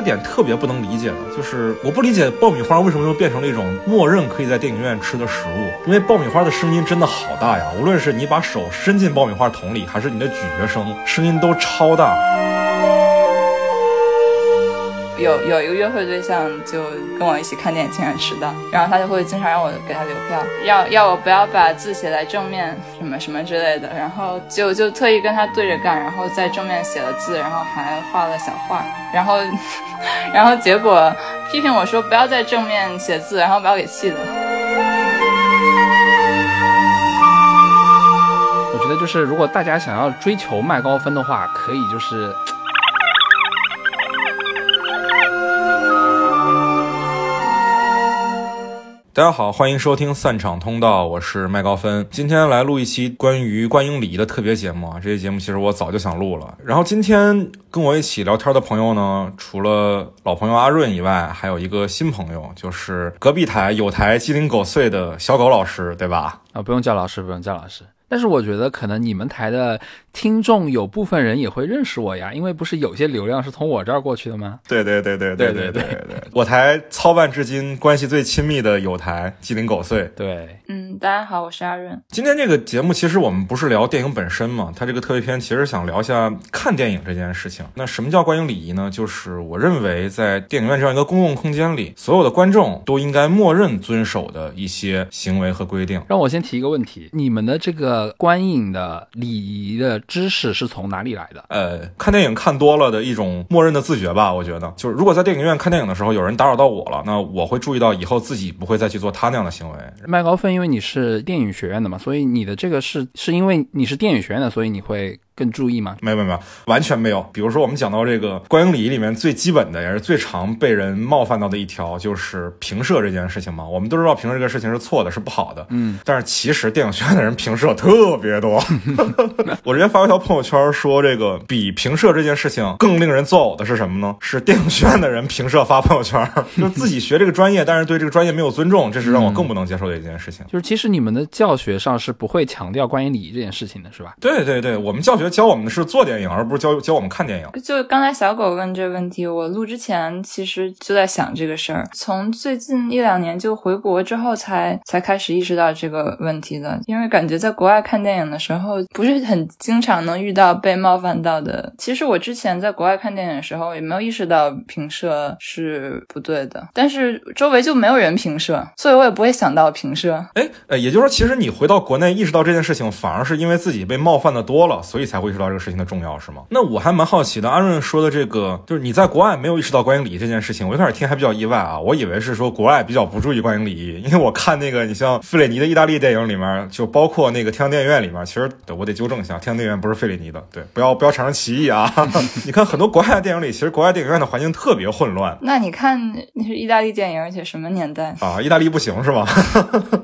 个点特别不能理解的，就是我不理解爆米花为什么又变成了一种默认可以在电影院吃的食物，因为爆米花的声音真的好大呀，无论是你把手伸进爆米花桶里，还是你的咀嚼声，声音都超大。有有一个约会对象就跟我一起看电影，经常迟到，然后他就会经常让我给他留票，要要我不要把字写在正面，什么什么之类的，然后就就特意跟他对着干，然后在正面写了字，然后还画了小画，然后 然后结果批评我说不要在正面写字，然后把我给气的。我觉得就是如果大家想要追求麦高分的话，可以就是。大家好，欢迎收听散场通道，我是麦高芬。今天来录一期关于观影礼仪的特别节目啊！这期节目其实我早就想录了。然后今天跟我一起聊天的朋友呢，除了老朋友阿润以外，还有一个新朋友，就是隔壁台有台鸡零狗碎的小狗老师，对吧？啊，不用叫老师，不用叫老师。但是我觉得可能你们台的。听众有部分人也会认识我呀，因为不是有些流量是从我这儿过去的吗？对对对对对对对对，我台操办至今关系最亲密的有台鸡零狗碎。对，嗯，大家好，我是阿润。今天这个节目其实我们不是聊电影本身嘛，它这个特别篇其实想聊一下看电影这件事情。那什么叫观影礼仪呢？就是我认为在电影院这样一个公共空间里，所有的观众都应该默认遵守的一些行为和规定。让我先提一个问题：你们的这个观影的礼仪的。知识是从哪里来的？呃，看电影看多了的一种默认的自觉吧。我觉得，就是如果在电影院看电影的时候有人打扰到我了，那我会注意到以后自己不会再去做他那样的行为。麦高芬，因为你是电影学院的嘛，所以你的这个是是因为你是电影学院的，所以你会。更注意吗？没有没有没有，完全没有。比如说，我们讲到这个观影礼仪里面最基本的，也是最常被人冒犯到的一条，就是平射这件事情嘛。我们都知道平射这个事情是错的，是不好的。嗯，但是其实电影学院的人平射特别多。我之前发过一条朋友圈说，这个比平射这件事情更令人作呕的是什么呢？是电影学院的人平射发朋友圈，就自己学这个专业，但是对这个专业没有尊重，这是让我更不能接受的一件事情。就是其实你们的教学上是不会强调观影礼仪这件事情的，是吧？对对对，我们教学。教我们的是做电影，而不是教教我们看电影。就刚才小狗问这个问题，我录之前其实就在想这个事儿。从最近一两年就回国之后，才才开始意识到这个问题的。因为感觉在国外看电影的时候，不是很经常能遇到被冒犯到的。其实我之前在国外看电影的时候，也没有意识到评射是不对的，但是周围就没有人评射，所以我也不会想到评射。哎，呃，也就是说，其实你回到国内意识到这件事情，反而是因为自己被冒犯的多了，所以才。会意识到这个事情的重要是吗？那我还蛮好奇的。阿润说的这个，就是你在国外没有意识到观影礼仪这件事情，我一开始听还比较意外啊。我以为是说国外比较不注意观影礼仪，因为我看那个你像费里尼的意大利电影里面，就包括那个天堂电影院里面，其实我得纠正一下，天堂电影院不是费里尼的，对，不要不要产生歧义啊。你看很多国外的电影里，其实国外电影院的环境特别混乱。那你看那是意大利电影，而且什么年代啊？意大利不行是吗？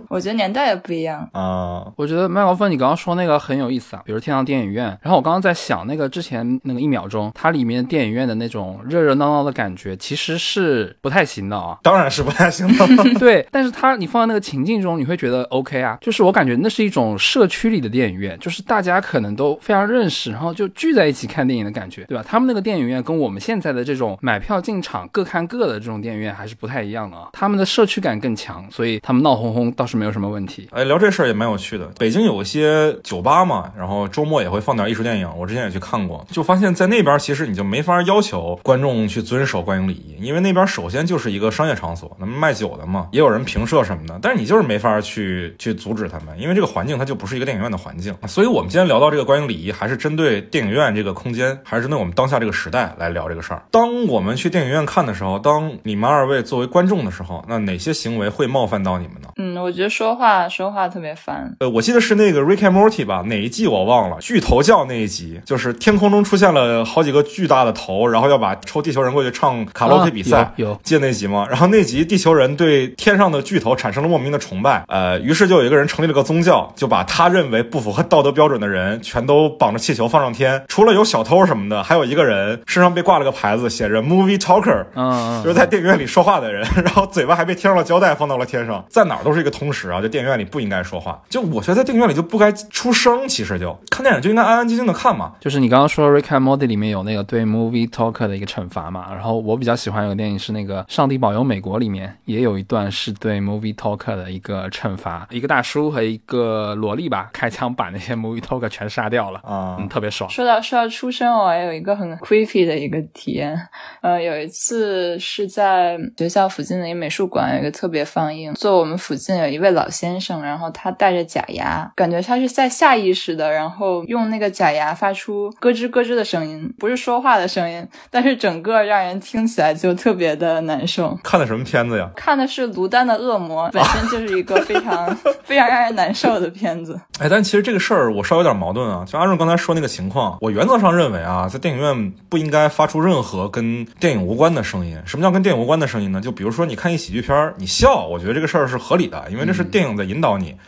我觉得年代也不一样啊。我觉得麦克风，你刚刚说那个很有意思啊，比如天堂电影院，然后我刚刚在想。那个之前那个一秒钟，它里面电影院的那种热热闹闹的感觉，其实是不太行的啊。当然是不太行的。对，但是它你放在那个情境中，你会觉得 OK 啊。就是我感觉那是一种社区里的电影院，就是大家可能都非常认识，然后就聚在一起看电影的感觉，对吧？他们那个电影院跟我们现在的这种买票进场各看各的这种电影院还是不太一样的啊。他们的社区感更强，所以他们闹哄哄倒是没有什么问题。哎，聊这事儿也蛮有趣的。北京有一些酒吧嘛，然后周末也会放点艺术电影，我之前也去。看过，就发现，在那边其实你就没法要求观众去遵守观影礼仪，因为那边首先就是一个商业场所，那么卖酒的嘛，也有人评射什么的，但是你就是没法去去阻止他们，因为这个环境它就不是一个电影院的环境。所以，我们今天聊到这个观影礼仪，还是针对电影院这个空间，还是针对我们当下这个时代来聊这个事儿。当我们去电影院看的时候，当你们二位作为观众的时候，那哪些行为会冒犯到你们呢？嗯，我觉得说话说话特别烦。呃，我记得是那个 Rick and Morty 吧，哪一季我忘了，巨头叫那一集，就是。天空中出现了好几个巨大的头，然后要把抽地球人过去唱卡拉 OK 比赛，有记得那集吗？然后那集地球人对天上的巨头产生了莫名的崇拜，呃，于是就有一个人成立了个宗教，就把他认为不符合道德标准的人全都绑着气球放上天，除了有小偷什么的，还有一个人身上被挂了个牌子，写着 Movie Talker，嗯，就是在电影院里说话的人，然后嘴巴还被贴上了胶带放到了天上，在哪儿都是一个通识啊，就电影院里不应该说话。就我觉得在电影院里就不该出声，其实就看电影就应该安安静静的看嘛。就是你刚刚说《Rick and Morty》里面有那个对 movie talker 的一个惩罚嘛，然后我比较喜欢有个电影是那个《上帝保佑美国》里面也有一段是对 movie talker 的一个惩罚，一个大叔和一个萝莉吧 开枪把那些 movie talker 全杀掉了，啊嗯，特别爽。说到说到出生，我还有一个很 creepy 的一个体验。呃，有一次是在学校附近的一个美术馆有一个特别放映，坐我们附近有一位老先生，然后他戴着假牙，感觉他是在下意识的，然后用那个假牙发出咯吱咯吱的声音，不是说话的声音，但是整个让人听起来就特别的难受。看的什么片子呀？看的是卢丹的恶魔，本身就是一个非常 非常让人难受的片子。哎，但其实这个事儿我稍微有点矛盾啊。就阿润刚才说那个情况，我原则上认为啊，在电影院不应该发出任何跟电影无关的声音。什么叫跟电影无关的声音呢？就比如说你看一喜剧片儿，你笑，我觉得这个事儿是合理的，因为这是电影在引导你。嗯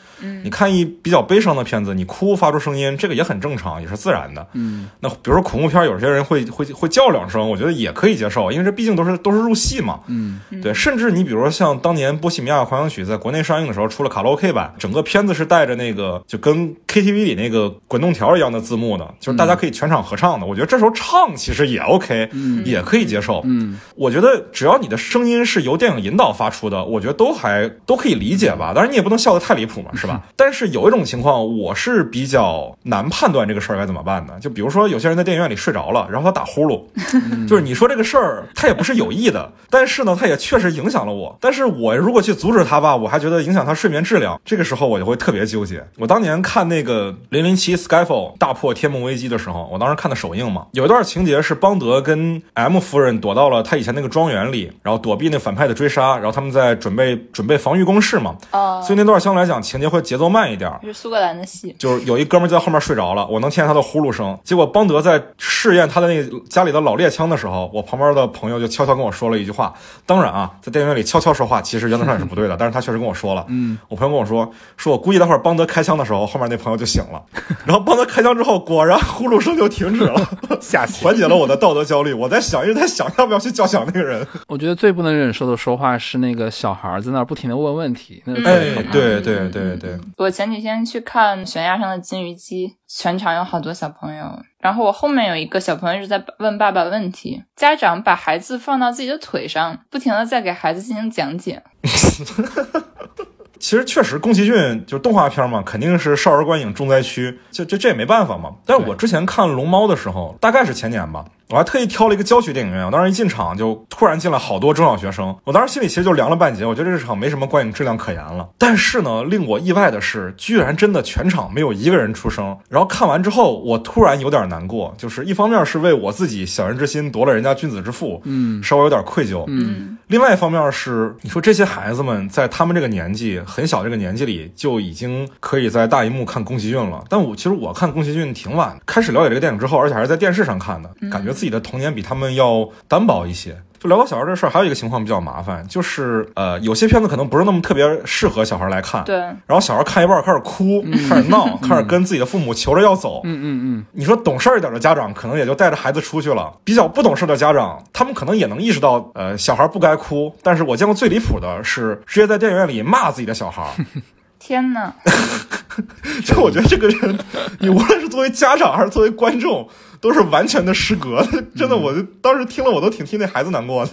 你看一比较悲伤的片子，你哭发出声音，这个也很正常，也是自然的。嗯，那比如说恐怖片，有些人会会会叫两声，我觉得也可以接受，因为这毕竟都是都是入戏嘛。嗯，对，甚至你比如说像当年《波西米亚狂想曲》在国内上映的时候，出了卡拉 OK 版，整个片子是带着那个就跟 KTV 里那个滚动条一样的字幕的，就是大家可以全场合唱的。我觉得这时候唱其实也 OK，、也可以接受。嗯，我觉得只要你的声音是由电影引导发出的，我觉得都还都可以理解吧。当然你也不能笑得太离谱嘛，是吧？但是有一种情况，我是比较难判断这个事儿该怎么办的。就比如说有些人在电影院里睡着了，然后他打呼噜，就是你说这个事儿，他也不是有意的，但是呢，他也确实影响了我。但是我如果去阻止他吧，我还觉得影响他睡眠质量，这个时候我就会特别纠结。我当年看那个《零零七 Skyfall》大破天幕危机的时候，我当时看的首映嘛，有一段情节是邦德跟 M 夫人躲到了他以前那个庄园里，然后躲避那反派的追杀，然后他们在准备准备防御工事嘛，哦，所以那段相对来讲情节会节奏慢一点。是苏格兰的戏。就是有一哥们儿就在后面睡着了，我能听见他的呼噜声。结果邦德在试验他的那个家里的老猎枪的时候，我旁边的朋友就悄悄跟我说了一句话。当然啊，在电影院里悄悄说话，其实原则上也是不对的，但是他确实跟我说了。嗯，我朋友跟我说，说我估计待会儿邦德开枪的时候，后面那朋友就醒了。然后邦德开枪之后，果然呼噜声就停止了。缓解了我的道德焦虑。我在想，一直在想要不要去叫响那个人。我觉得最不能忍受的说话是那个小孩在那儿不停的问问题，哎，对对对对对，我前几天去看悬崖上的金鱼姬，全场有好多小朋友，然后我后面有一个小朋友一直在问爸爸问题，家长把孩子放到自己的腿上，不停的在给孩子进行讲解。其实确实，宫崎骏就是动画片嘛，肯定是少儿观影重灾区，这这这也没办法嘛。但是我之前看《龙猫》的时候，大概是前年吧，我还特意挑了一个郊区电影院，我当时一进场就突然进来好多中小学生，我当时心里其实就凉了半截，我觉得这场没什么观影质量可言了。但是呢，令我意外的是，居然真的全场没有一个人出声。然后看完之后，我突然有点难过，就是一方面是为我自己小人之心夺了人家君子之腹，嗯稍微有点愧疚，嗯另外一方面是，你说这些孩子们在他们这个年纪很小这个年纪里就已经可以在大荧幕看宫崎骏了。但我其实我看宫崎骏挺晚的，开始了解这个电影之后，而且还是在电视上看的，感觉自己的童年比他们要单薄一些。就聊到小孩这事儿，还有一个情况比较麻烦，就是呃，有些片子可能不是那么特别适合小孩来看。对，然后小孩看一半开始哭，开始闹，开始跟自己的父母求着要走。嗯嗯嗯，你说懂事儿一点的家长，可能也就带着孩子出去了；比较不懂事的家长，他们可能也能意识到，呃，小孩不该哭。但是我见过最离谱的是，直接在电影院里骂自己的小孩。天呐，就我觉得这个人，你无论是作为家长还是作为观众，都是完全的失格。真的，我就当时听了，我都挺替那孩子难过的。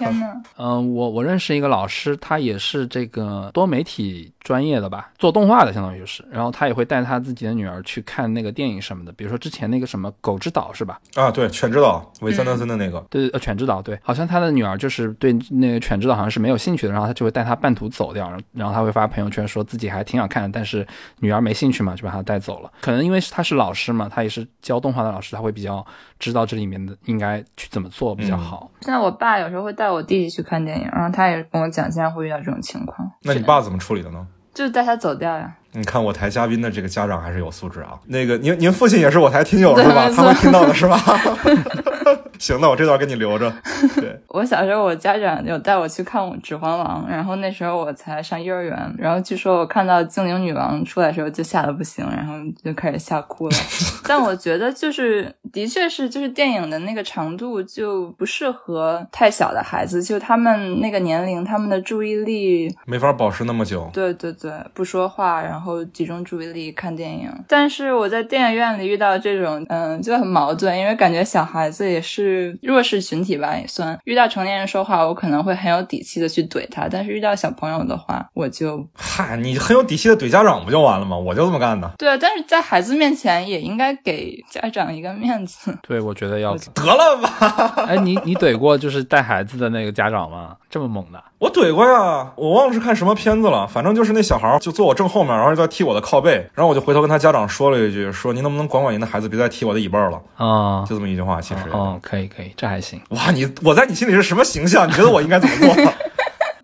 嗯，我我认识一个老师，他也是这个多媒体专业的吧，做动画的，相当于是。然后他也会带他自己的女儿去看那个电影什么的，比如说之前那个什么《狗之岛》是吧？啊，对，犬之岛韦森德森的那个。对，呃，犬之岛，对，好像他的女儿就是对那个犬之岛好像是没有兴趣的，然后他就会带他半途走掉，然后然后他会发朋友圈说自己还挺想看的，但是女儿没兴趣嘛，就把他带走了。可能因为他是老师嘛，他也是教动画的老师，他会比较知道这里面的应该去怎么做比较好。现在我爸有时候会带我弟弟去看电影，然后他也跟我讲，现在会遇到这种情况，那你爸怎么处理的呢？就是带他走掉呀。你看我台嘉宾的这个家长还是有素质啊。那个您您父亲也是我台听友是吧？他们听到的是吧？行，那我这段给你留着。对，我小时候我家长有带我去看《指环王》，然后那时候我才上幼儿园，然后据说我看到精灵女王出来的时候就吓得不行，然后就开始吓哭了。但我觉得就是的确是就是电影的那个长度就不适合太小的孩子，就他们那个年龄，他们的注意力没法保持那么久。对对对，不说话，然后集中注意力看电影。但是我在电影院里遇到这种，嗯，就很矛盾，因为感觉小孩子也是弱势群体吧，也算。遇到成年人说话，我可能会很有底气的去怼他，但是遇到小朋友的话，我就嗨，你很有底气的怼家长不就完了吗？我就这么干的。对啊，但是在孩子面前也应该给家长一个面子。对，我觉得要得了吧。哎，你你怼过就是带孩子的那个家长吗？这么猛的？我怼过呀，我忘了是看什么片子了，反正就是那小孩就坐我正后面，然后在踢我的靠背，然后我就回头跟他家长说了一句，说您能不能管管您的孩子，别再踢我的椅背了啊？就这么一句话，其实哦，可以可以，这还行。哇，你我在你心里是什么形象？你觉得我应该怎么做？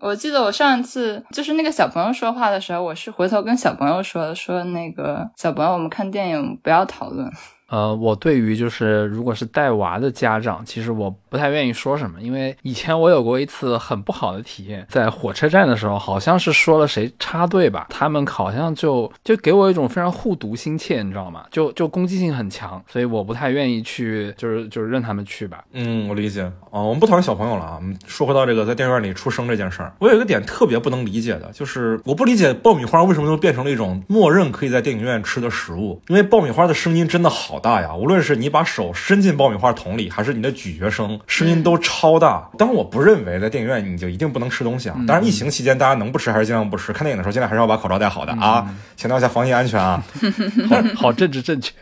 我记得我上一次就是那个小朋友说话的时候，我是回头跟小朋友说的，说那个小朋友，我们看电影不要讨论。呃，我对于就是如果是带娃的家长，其实我不太愿意说什么，因为以前我有过一次很不好的体验，在火车站的时候，好像是说了谁插队吧，他们好像就就给我一种非常护犊心切，你知道吗？就就攻击性很强，所以我不太愿意去，就是就是任他们去吧。嗯，我理解。哦，我们不讨论小朋友了啊，我们说回到这个在电影院里出生这件事儿，我有一个点特别不能理解的，就是我不理解爆米花为什么就变成了一种默认可以在电影院吃的食物，因为爆米花的声音真的好大呀，无论是你把手伸进爆米花桶里，还是你的咀嚼声，声音都超大。当然，我不认为在电影院你就一定不能吃东西啊。当然，疫情期间大家能不吃还是尽量不吃。看电影的时候尽量还是要把口罩戴好的啊，强调一下防疫安全啊。好好政治正确。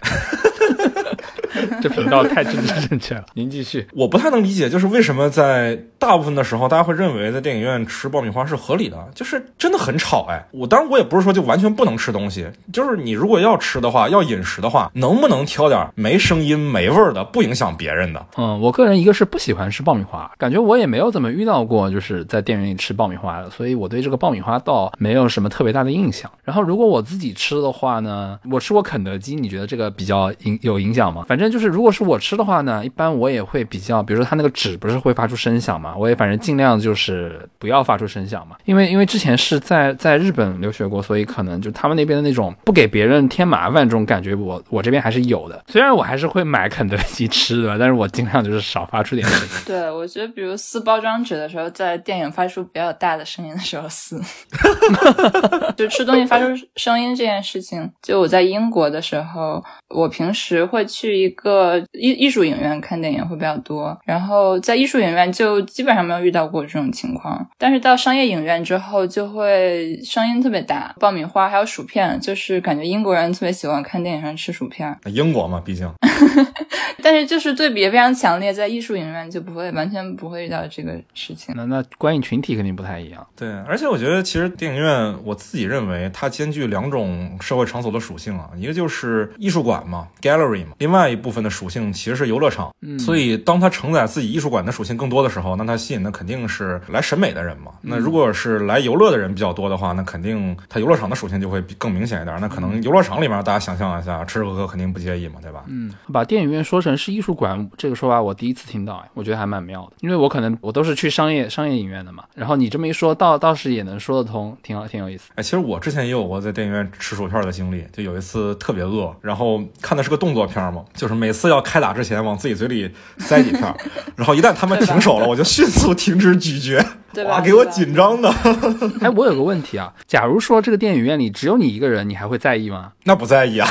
这频道太政治正确了。您继续。我不太能理解，就是为什么在大部分的时候，大家会认为在电影院吃爆米花是合理的，就是真的很吵哎。我当然我也不是说就完全不能吃东西，就是你如果要吃的话，要饮食的话，能不能挑点没声音、没味儿的，不影响别人的？嗯，我个人一个是不喜欢吃爆米花，感觉我也没有怎么遇到过就是在电影院里吃爆米花的，所以我对这个爆米花倒没有什么特别大的印象。然后如果我自己吃的话呢，我吃过肯德基，你觉得这个比较影有影响吗？反正就是。如果是我吃的话呢，一般我也会比较，比如说它那个纸不是会发出声响嘛，我也反正尽量就是不要发出声响嘛，因为因为之前是在在日本留学过，所以可能就他们那边的那种不给别人添麻烦这种感觉，我我这边还是有的。虽然我还是会买肯德基吃的，但是我尽量就是少发出点声音。对，我觉得比如撕包装纸的时候，在电影发出比较大的声音的时候撕，就吃东西发出声音这件事情，就我在英国的时候，我平时会去一个。呃，艺艺术影院看电影会比较多，然后在艺术影院就基本上没有遇到过这种情况。但是到商业影院之后，就会声音特别大，爆米花还有薯片，就是感觉英国人特别喜欢看电影上吃薯片。英国嘛，毕竟。但是就是对比非常强烈，在艺术影院就不会完全不会遇到这个事情。那那观影群体肯定不太一样。对，而且我觉得其实电影院，我自己认为它兼具两种社会场所的属性啊，一个就是艺术馆嘛，gallery 嘛，另外一部分的。属性其实是游乐场，所以当它承载自己艺术馆的属性更多的时候，那它吸引的肯定是来审美的人嘛。那如果是来游乐的人比较多的话，那肯定它游乐场的属性就会更明显一点。那可能游乐场里面大家想象一下，吃吃喝喝肯定不介意嘛，对吧？嗯，把电影院说成是艺术馆这个说法，我第一次听到，哎，我觉得还蛮妙的。因为我可能我都是去商业商业影院的嘛，然后你这么一说，倒倒是也能说得通，挺好，挺有意思。哎，其实我之前也有过在电影院吃薯片的经历，就有一次特别饿，然后看的是个动作片嘛，就是每次要开打之前往自己嘴里塞几片，然后一旦他们停手了，我就迅速停止咀嚼。哇，给我紧张的！哎，我有个问题啊，假如说这个电影院里只有你一个人，你还会在意吗？那不在意啊，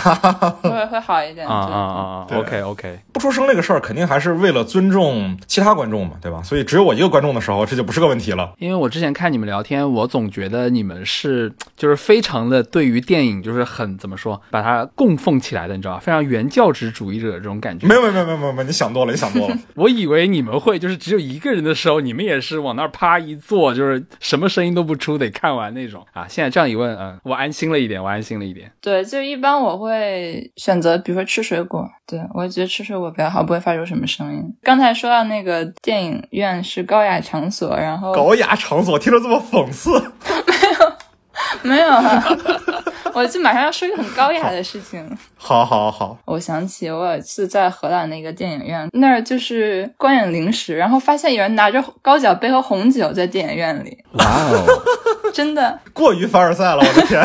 会会好一点啊啊啊！OK OK，不出声这个事儿，肯定还是为了尊重其他观众嘛，对吧？所以只有我一个观众的时候，这就不是个问题了。因为我之前看你们聊天，我总觉得你们是就是非常的对于电影就是很怎么说，把它供奉起来的，你知道吧？非常原教旨主义者这种感觉。没有没有没有没有没有，你想多了，你想多了。我以为你们会就是只有一个人的时候，你们也是往那儿趴一坐，就是什么声音都不出，得看完那种啊。现在这样一问，嗯，我安心了一点，我安心了一点。对，就一般我会选择，比如说吃水果。对我觉得吃水果比较好，不会发出什么声音。刚才说到那个电影院是高雅场所，然后高雅场所听着这么讽刺，没有。我就马上要说一个很高雅的事情。好好好，我想起我有一次在荷兰的一个电影院，那儿就是观影零食，然后发现有人拿着高脚杯和红酒在电影院里，哇哦，真的，过于凡尔赛了，我的天！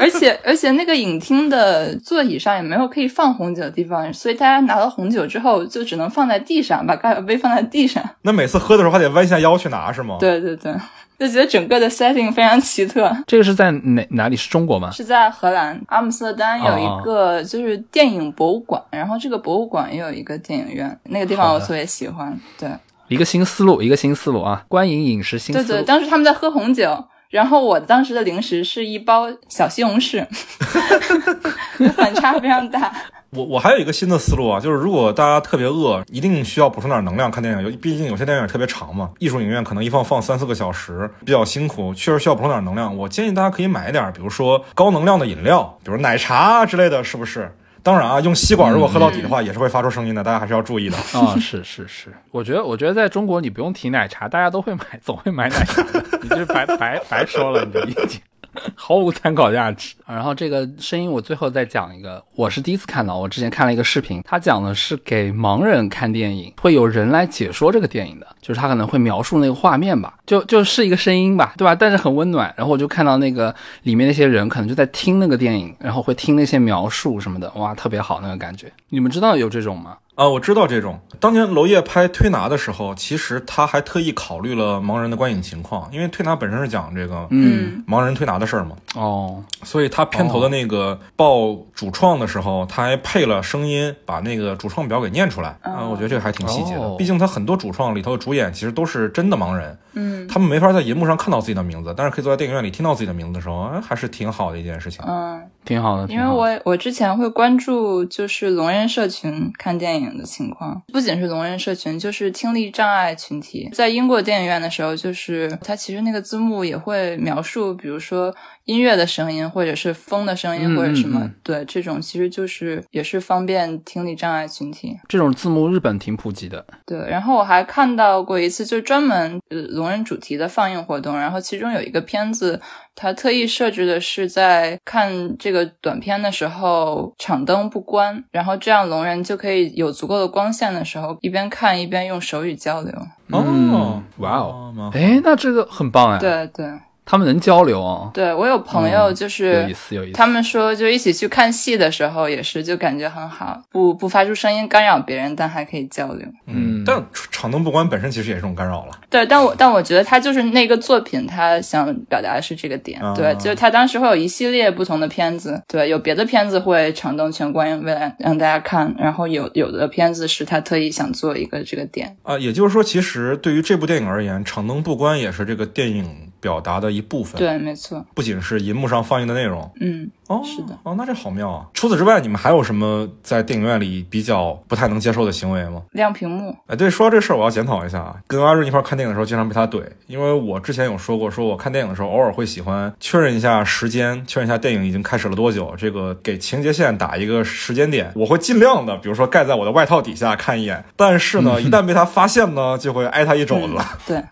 而且而且那个影厅的座椅上也没有可以放红酒的地方，所以大家拿到红酒之后就只能放在地上，把高脚杯放在地上。那每次喝的时候还得弯下腰去拿是吗？对对对，就觉得整个的 setting 非常奇特。这个是在哪哪里？是中国吗？是在荷兰阿姆斯特丹有一个就是电影博物馆，然后这个博物馆也有一个电影院，那个地方我特别喜欢。对，一个新思路，一个新思路啊！观影饮食新思路。对对，当时他们在喝红酒，然后我当时的零食是一包小西红柿，反差非常大。我我还有一个新的思路啊，就是如果大家特别饿，一定需要补充点能量看电影，有毕竟有些电影特别长嘛，艺术影院可能一放放三四个小时，比较辛苦，确实需要补充点能量。我建议大家可以买一点，比如说高能量的饮料，比如奶茶之类的，是不是？当然啊，用吸管如果喝到底的话，也是会发出声音的，大家还是要注意的。啊，是是是，我觉得我觉得在中国你不用提奶茶，大家都会买，总会买奶茶的，你这白白白说了你这意见。毫无参考价值。然后这个声音我最后再讲一个，我是第一次看到，我之前看了一个视频，他讲的是给盲人看电影，会有人来解说这个电影的，就是他可能会描述那个画面吧，就就是一个声音吧，对吧？但是很温暖。然后我就看到那个里面那些人可能就在听那个电影，然后会听那些描述什么的，哇，特别好那个感觉。你们知道有这种吗？啊，我知道这种。当年娄烨拍《推拿》的时候，其实他还特意考虑了盲人的观影情况，因为《推拿》本身是讲这个嗯盲人推拿的事儿嘛。哦，所以他片头的那个报主创的时候，他还配了声音，把那个主创表给念出来。啊，我觉得这个还挺细节的。哦毕竟他很多主创里头的主演其实都是真的盲人，嗯他们没法在银幕上看到自己的名字，但是可以坐在电影院里听到自己的名字的时候，哎，还是挺好的一件事情。嗯，挺好的，因为我我之前会关注就是聋人社群看电影的情况，不仅是聋人社群，就是听力障碍群体。在英国电影院的时候，就是它其实那个字幕也会描述，比如说音乐的声音，或者是风的声音，嗯或者什么，嗯嗯对，这种其实就是也是方便听力障碍群体。这种字幕日本挺普及的。对，然后我还看到过一次，就专门呃聋人主题的放映活动，然后其中有一个片子，它特意设置的是在看这个短片的时候场灯不关，然后这样聋人就可以有足够的光线的时候，一边看一边用手语交流。哦嗯，哇哦，哎，那这个很棒哎，对对他们能交流哦，对，我有朋友嗯就是。有意思，有意思。他们说，就一起去看戏的时候，也是就感觉很好，不不发出声音干扰别人，但还可以交流。嗯但场灯不关本身其实也是种干扰了。对，但我但我觉得他就是那个作品，他想表达的是这个点。啊对，就是他当时会有一系列不同的片子，对，有别的片子会场灯全关，为了让大家看，然后有有的片子是他特意想做一个这个点。啊，也就是说，其实对于这部电影而言，场灯不关也是这个电影表达的一部分。，对，没错，不仅是银幕上放映的内容。嗯，哦，是的。哦，那这好妙啊！除此之外，你们还有什么在电影院里比较不太能接受的行为吗？亮屏幕，哎，对，说到这事儿，我要检讨一下啊。跟阿润一块儿看电影的时候，经常被他怼，因为我之前有说过，说我看电影的时候，偶尔会喜欢确认一下时间，确认一下电影已经开始了多久，这个给情节线打一个时间点。我会尽量的，比如说盖在我的外套底下看一眼，但是呢，一旦被他发现呢，就会挨他一肘子。对，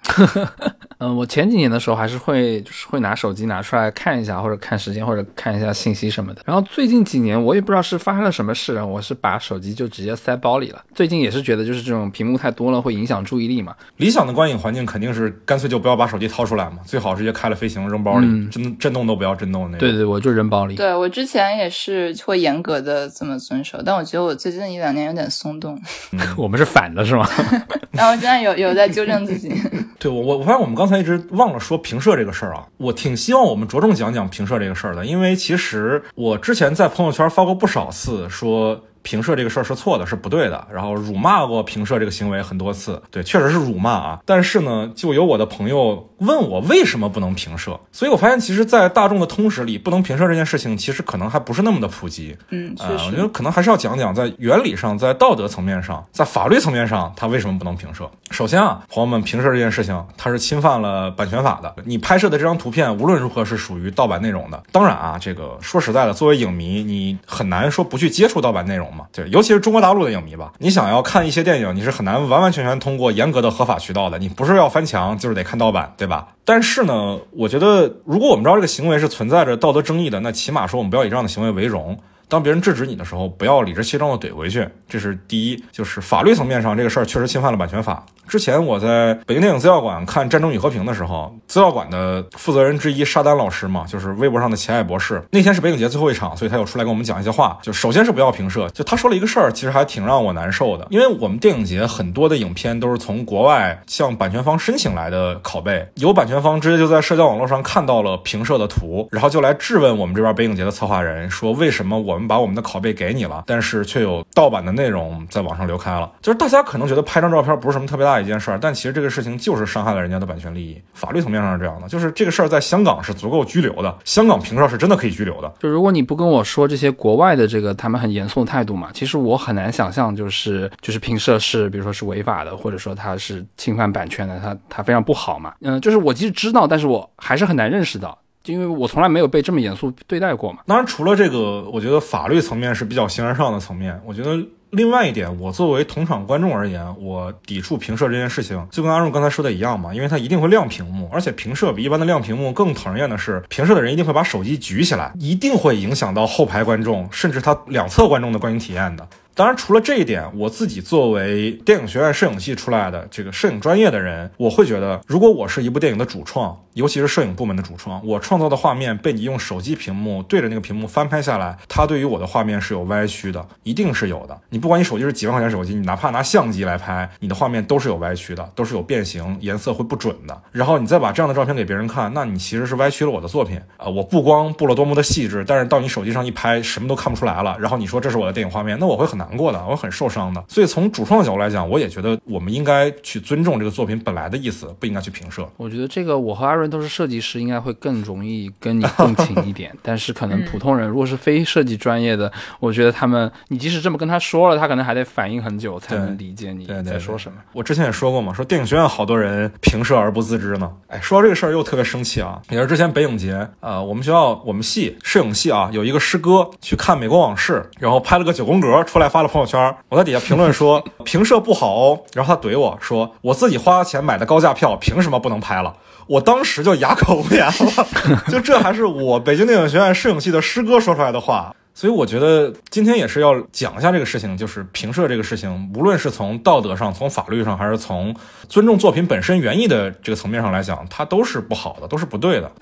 嗯，我前几年的时候还是会就是会拿手机拿出来看一下，或者看时间，或者看一下信息什么的。然后最近几年我也不知道是发生了什么事，然后我是把手机就直接塞包里了。最近也是觉得就是这种屏幕太多了会影响注意力嘛。理想的观影环境肯定是干脆就不要把手机掏出来嘛，最好直接开了飞行扔包里，嗯震震动都不要震动那种。对对，我就扔包里。对我之前也是会严格的这么遵守，但我觉得我最近一两年有点松动，我们是反的是吗？然后我现在有有在纠正自己。对我我我发现我们刚才他一直忘了说平社这个事儿啊，我挺希望我们着重讲讲平社这个事儿的，因为其实我之前在朋友圈发过不少次说。平社这个事儿是错的，是不对的。然后辱骂过平社这个行为很多次，对，确实是辱骂啊。但是呢，就有我的朋友问我为什么不能平射，所以我发现其实，在大众的通识里，不能平射这件事情，其实可能还不是那么的普及。嗯，我觉。得可能还是要讲讲，在原理上，在道德层面上，在法律层面上，它为什么不能平射？首先啊，朋友们，平射这件事情，它是侵犯了版权法的。你拍摄的这张图片，无论如何是属于盗版内容的。当然啊，这个说实在的，作为影迷，你很难说不去接触盗版内容嘛。对，尤其是中国大陆的影迷吧，你想要看一些电影，你是很难完完全全通过严格的合法渠道的。你不是要翻墙，就是得看盗版，对吧？但是呢，我觉得如果我们知道这个行为是存在着道德争议的，那起码说我们不要以这样的行为为荣。当别人制止你的时候，不要理直气壮的怼回去，这是第一。就是法律层面上，这个事儿确实侵犯了版权法。之前我在北京电影资料馆看《战争与和平》的时候，资料馆的负责人之一沙丹老师嘛，就是微博上的奇爱博士。那天是北影节最后一场，所以他有出来跟我们讲一些话。就首先是不要评社，就他说了一个事儿，其实还挺让我难受的，因为我们电影节很多的影片都是从国外向版权方申请来的拷贝，有版权方直接就在社交网络上看到了评社的图，然后就来质问我们这边北影节的策划人，说为什么我们把我们的拷贝给你了，但是却有盗版的内容在网上流开了。就是大家可能觉得拍张照片不是什么特别大一件事儿，但其实这个事情就是伤害了人家的版权利益。法律层面上是这样的，就是这个事儿在香港是足够拘留的，香港评社是真的可以拘留的。就如果你不跟我说这些国外的这个他们很严肃的态度嘛，其实我很难想象，就是就是评社是比如说是违法的，或者说它是侵犯版权的，它它非常不好嘛。嗯，就是我即使知道，但是我还是很难认识到，因为我从来没有被这么严肃对待过嘛。当然，除了这个，我觉得法律层面是比较形而上的层面。我觉得另外一点，我作为同场观众而言，我抵触屏摄这件事情，就跟阿润刚才说的一样嘛，因为它一定会亮屏幕，而且屏摄比一般的亮屏幕更讨人厌的是，屏摄的人一定会把手机举起来，一定会影响到后排观众，甚至他两侧观众的观影体验的。当然，除了这一点，我自己作为电影学院摄影系出来的这个摄影专业的人，我会觉得，如果我是一部电影的主创，尤其是摄影部门的主创，我创造的画面被你用手机屏幕对着那个屏幕翻拍下来，它对于我的画面是有歪曲的，一定是有的。你不管你手机是几万块钱手机，你哪怕拿相机来拍，你的画面都是有歪曲的，都是有变形，颜色会不准的。然后你再把这样的照片给别人看，那你其实是歪曲了我的作品啊！我不光布了多么的细致，但是到你手机上一拍，什么都看不出来了。然后你说这是我的电影画面，那我会很 难过的，我很受伤的。所以从主创的角度来讲，我也觉得我们应该去尊重这个作品本来的意思，不应该去评设。我觉得这个我和阿润都是设计师，应该会更容易跟你共情一点。但是可能普通人如果是非设计专业的，我觉得他们你即使这么跟他说了，他可能还得反应很久才能理解你在说什么。我之前也说过嘛，说电影学院好多人评社而不自知呢。哎，说到这个事儿又特别生气啊！也是之前北影节，呃，我们学校我们系摄影系啊，有一个师哥去看《美国往事》，然后拍了个九宫格出来发了朋友圈，我在底下评论说 评社不好哦，然后他怼我说我自己花钱买的高价票，凭什么不能拍了？我当时就哑口无言了，就这还是我北京电影学院摄影系的师哥说出来的话。所以我觉得今天也是要讲一下这个事情，就是评社这个事情，无论是从道德上、从法律上，还是从尊重作品本身原意的这个层面上来讲，它都是不好的，都是不对的。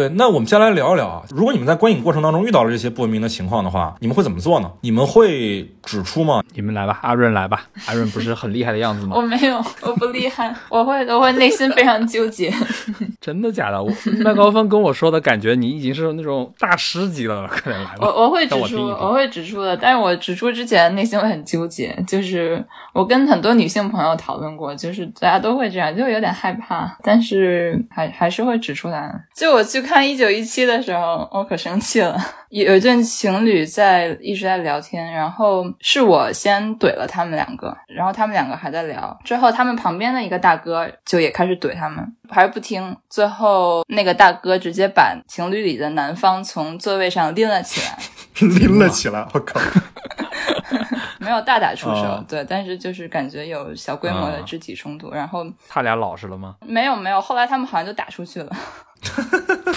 对，那我们先来聊一聊啊，如果你们在观影过程当中遇到了这些不文明的情况的话，你们会怎么做呢？你们会指出吗？你们来吧，阿润来吧，阿润不是很厉害的样子吗 我？没有，我不厉害，我会我会内心非常纠结。真的假的？我麦高峰跟我说的感觉，你已经是那种大师级了，快点来吧。我我会指出，我我会指出的，但是我指出之前内心会很纠结，就是我跟很多女性朋友讨论过，就是大家都会这样，就有点害怕，但是还还是会指出来。就我去看一九一七的时候，我可生气了，有对情侣在一直在聊天，然后是我先怼了他们两个，然后他们两个还在聊，之后他们旁边的一个大哥就也开始怼他们，还是不听，最后那个大哥直接把情侣里的男方从座位上拎了起来。拎了起来，我靠！没有大打出手，哦对，但是就是感觉有小规模的啊肢体冲突，然后他俩老实了吗？没有没有，后来他们好像就打出去了。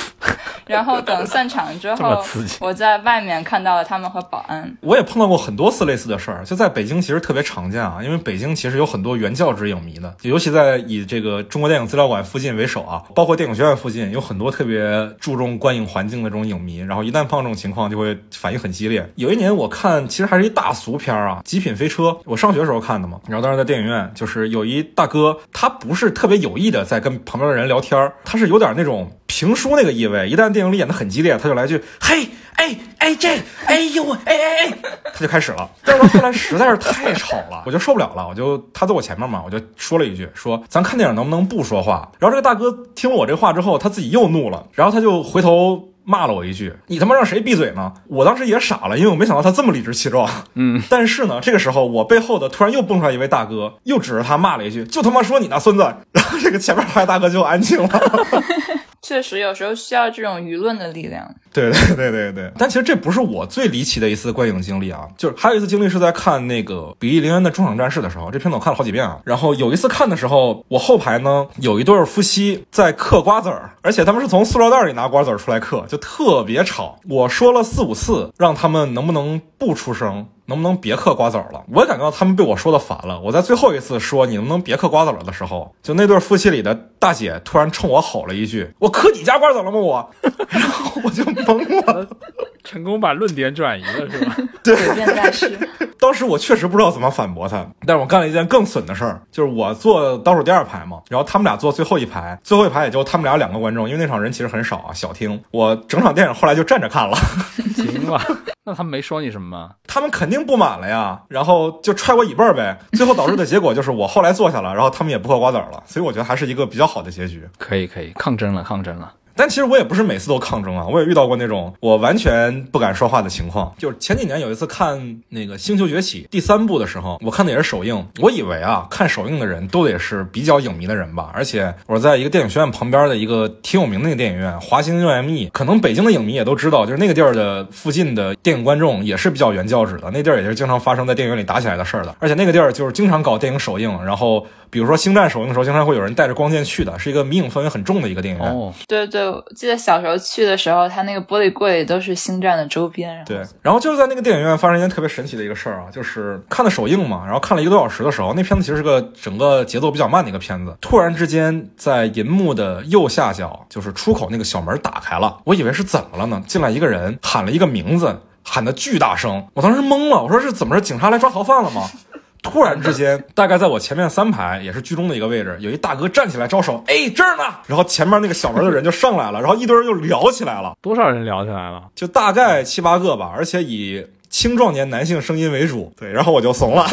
然后等散场之 后，我在外面看到了他们和保安。我也碰到过很多次类似的事儿，就在北京其实特别常见啊，因为北京其实有很多原教旨影迷的，尤其在以这个中国电影资料馆附近为首啊，包括电影学院附近有很多特别注重观影环境的这种影迷，然后一旦碰到这种情况就会反应很激烈。有一年我看其实还是一大俗片儿啊，《极品飞车》，我上学的时候看的嘛，然后当时在电影院就是有一大哥，他不是特别有意的在跟旁边的人聊天儿，他是有点那种评书那个意味，一旦电影里演的很激烈，他就来句嘿。哎哎这哎呦哎哎哎，他就开始了。但是到后来实在是太吵了，我就受不了了，我就他坐我前面嘛，我就说了一句说咱看电影能不能不说话？然后这个大哥听了我这话之后，他自己又怒了，然后他就回头。骂了我一句：“你他妈让谁闭嘴呢？”我当时也傻了，因为我没想到他这么理直气壮。嗯，但是呢，这个时候我背后的突然又蹦出来一位大哥，又指着他骂了一句：“就他妈说你那孙子！”然后这个前面那位大哥就安静了。确实有时候需要这种舆论的力量。对对对对对，但其实这不是我最离奇的一次观影经历啊，就是还有一次经历是在看那个《比利林恩的中场战事》的时候，这片子我看了好几遍啊。然后有一次看的时候，我后排呢有一对夫妻在嗑瓜子儿，而且他们是从塑料袋里拿瓜子儿出来嗑，就特别吵。我说了四五次，让他们能不能不出声。能不能别嗑瓜子儿了？我也感觉到他们被我说的烦了。我在最后一次说你能不能别嗑瓜子儿了的时候，就那对夫妻里的大姐突然冲我吼了一句：“我嗑你家瓜子了吗？”我，然 后我就懵了，成功把论点转移了是吧？对，诡辩大师。当时我确实不知道怎么反驳他，但是我干了一件更损的事儿，就是我坐倒数第二排嘛，然后他们俩坐最后一排，最后一排也就他们俩两个观众，因为那场人其实很少啊，小厅。我整场电影后来就站着看了。行吧，那他们没说你什么吗？他们肯定不满了呀，然后就踹我椅背儿呗。最后导致的结果就是我后来坐下了，然后他们也不嗑瓜子儿了，所以我觉得还是一个比较好的结局。可以可以，抗争了抗争了。但其实我也不是每次都抗争啊，我也遇到过那种我完全不敢说话的情况。就是前几年有一次看那个《星球崛起》第三部的时候，我看的也是首映，我以为啊，看首映的人都得是比较影迷的人吧。而且我在一个电影学院旁边的一个挺有名的那个电影院——华星 UME，可能北京的影迷也都知道，就是那个地儿的附近的电影观众也是比较原教旨的，那地儿也是经常发生在电影院里打起来的事儿的。而且那个地儿就是经常搞电影首映，然后。比如说《星战》首映的时候，经常会有人带着光剑去的，是一个迷影氛围很重的一个电影院。哦，对对，我记得小时候去的时候，它那个玻璃柜都是《星战》的周边。对，然后就是在那个电影院发生一件特别神奇的一个事儿啊，就是看的首映嘛，然后看了一个多小时的时候，那片子其实是个整个节奏比较慢的一个片子，突然之间在银幕的右下角，就是出口那个小门打开了，我以为是怎么了呢？进来一个人喊了一个名字，喊的巨大声，我当时懵了，我说是怎么着？警察来抓逃犯了吗？突然之间，大概在我前面三排，也是居中的一个位置，有一大哥站起来招手，哎，这儿呢。然后前面那个小门的人就上来了，然后一堆人就聊起来了。多少人聊起来了？就大概七八个吧，而且以青壮年男性声音为主。对，然后我就怂了。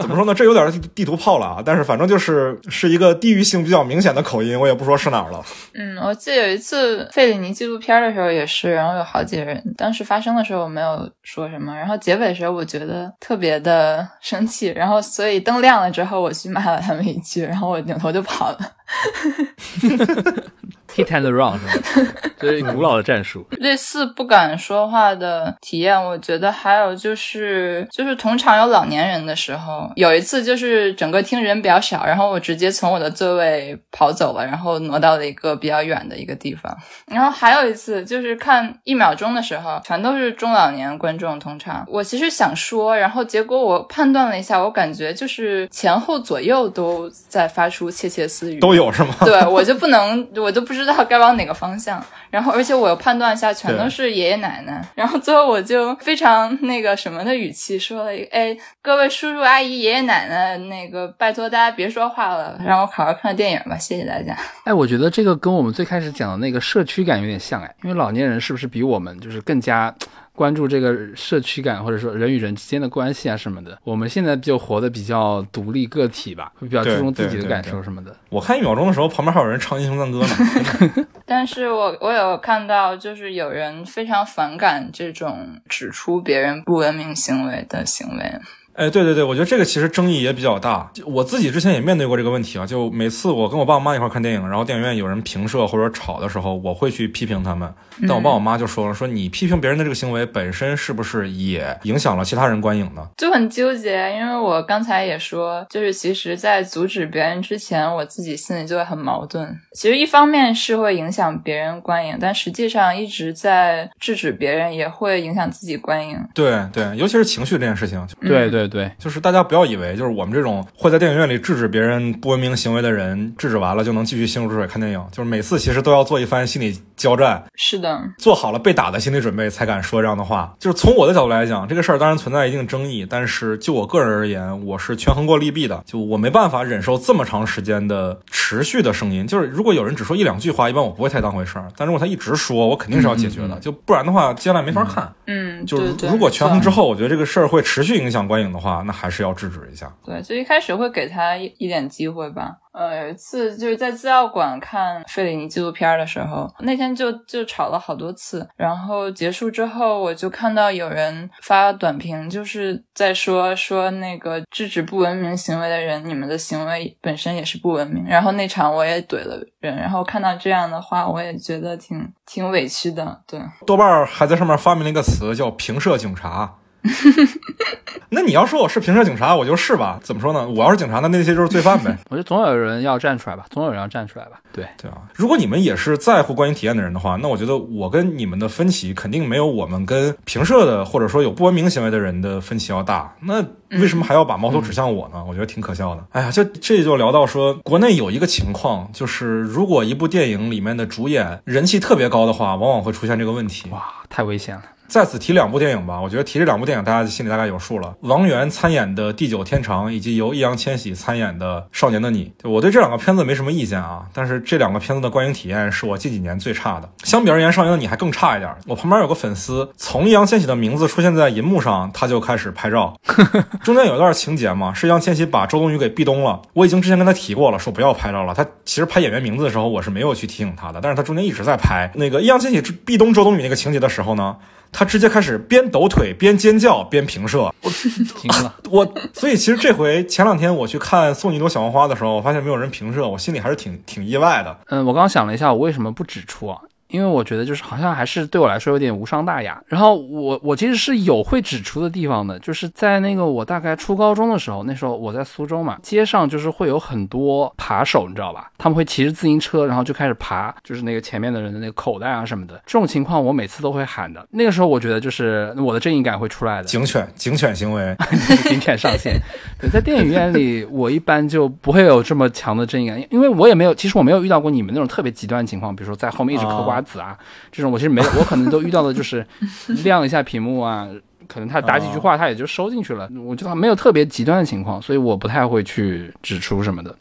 怎么说呢？这有点地图炮了啊！但是反正就是是一个地域性比较明显的口音，我也不说是哪儿了。嗯，我记得有一次费里尼纪录片的时候也是，然后有好几个人，当时发生的时候我没有说什么，然后结尾的时候我觉得特别的生气，然后所以灯亮了之后我去骂了他们一句，然后我扭头就跑了。Hit and run 是吧？这是古老的战术。类似不敢说话的体验，我觉得还有就是，就是同场有老年人的时候，有一次就是整个厅人比较少，然后我直接从我的座位跑走了，然后挪到了一个比较远的一个地方。然后还有一次就是看一秒钟的时候，全都是中老年观众同场。我其实想说，然后结果我判断了一下，我感觉就是前后左右都在发出窃窃私语，都有是吗？对我就不能，我就不知道该往哪个方向。然后，而且我又判断一下，全都是爷爷奶奶。然后最后我就非常那个什么的语气说了一个：“哎，各位叔叔阿姨、爷爷奶奶，那个拜托大家别说话了，让我好好看电影吧，谢谢大家。哎，我觉得这个跟我们最开始讲的那个社区感有点像哎，因为老年人是不是比我们就是更加关注这个社区感，或者说人与人之间的关系啊什么的？我们现在就活得比较独立个体吧，会比较注重自己的感受什么的。我看一秒钟的时候，旁边还有人唱英雄赞歌呢。但是我我有看到，就是有人非常反感这种指出别人不文明行为的行为。哎，对对对，我觉得这个其实争议也比较大。就我自己之前也面对过这个问题啊。就每次我跟我爸我妈一块看电影，然后电影院有人评射或者吵的时候，我会去批评他们。但我爸我妈就说了，说你批评别人的这个行为本身是不是也影响了其他人观影呢？就很纠结，因为我刚才也说，就是其实，在阻止别人之前，我自己心里就会很矛盾。其实一方面是会影响别人观影，但实际上一直在制止别人，也会影响自己观影。对对，尤其是情绪这件事情。对对对，就是大家不要以为，就是我们这种会在电影院里制止别人不文明行为的人，制止完了就能继续心如止水看电影。就是每次其实都要做一番心理交战。是的。做好了被打的心理准备，才敢说这样的话。就是从我的角度来讲，这个事儿当然存在一定争议，但是就我个人而言，我是权衡过利弊的。就我没办法忍受这么长时间的持续的声音。就是如果有人只说一两句话，一般我不会太当回事儿。但如果他一直说，我肯定是要解决的。就不然的话，接下来没法看。嗯，就是如果权衡之后，我觉得这个事儿会持续影响观影的话，那还是要制止一下。对，就一开始会给他一一点机会吧。呃，有一次就是在资料馆看费里尼纪录片的时候，那天就就吵了好多次。然后结束之后，我就看到有人发短评，就是在说说那个制止不文明行为的人，你们的行为本身也是不文明。然后那场我也怼了人，然后看到这样的话，我也觉得挺挺委屈的。对，豆瓣还在上面发明了一个词叫“平射警察”。那你要说我是平社警察，我就是吧？怎么说呢？我要是警察，那那些就是罪犯呗。我觉得总有人要站出来吧，总有人要站出来吧。对对啊，如果你们也是在乎观影体验的人的话，那我觉得我跟你们的分歧肯定没有我们跟平社的或者说有不文明行为的人的分歧要大。那为什么还要把矛头指向我呢？我觉得挺可笑的。哎呀，这这就聊到说，国内有一个情况，就是如果一部电影里面的主演人气特别高的话，往往会出现这个问题。哇，太危险了。在此提两部电影吧，我觉得提这两部电影，大家心里大概有数了。王源参演的《地久天长》，以及由易烊千玺参演的《少年的你》，我对这两个片子没什么意见啊。但是这两个片子的观影体验是我近几年最差的。相比而言，《少年的你》还更差一点。我旁边有个粉丝，从易烊千玺的名字出现在银幕上，他就开始拍照。中间有一段情节嘛，是易烊千玺把周冬雨给壁咚了。我已经之前跟他提过了，说不要拍照了。他其实拍演员名字的时候，我是没有去提醒他的，但是他中间一直在拍那个易烊千玺壁咚周冬雨那个情节的时候呢。他直接开始边抖腿边尖叫边平射，我停了。我所以其实这回前两天我去看《送你一朵小黄花》的时候，我发现没有人平射，我心里还是挺挺意外的。嗯，我刚刚想了一下，我为什么不指出啊？因为我觉得就是好像还是对我来说有点无伤大雅。然后我我其实是有会指出的地方的，就是在那个我大概初高中的时候，那时候我在苏州嘛，街上就是会有很多扒手，你知道吧？他们会骑着自行车，然后就开始扒，就是那个前面的人的那个口袋啊什么的。这种情况我每次都会喊的。那个时候我觉得就是我的正义感会出来的。警犬，警犬行为，警犬上线。对，在电影院里，我一般就不会有这么强的正义感，因为我也没有，其实我没有遇到过你们那种特别极端的情况，比如说在后面一直嗑瓜子啊，这种我其实没有，我可能都遇到的就是 亮一下屏幕啊，可能他打几句话他也就收进去了，我觉得没有特别极端的情况，所以我不太会去指出什么的。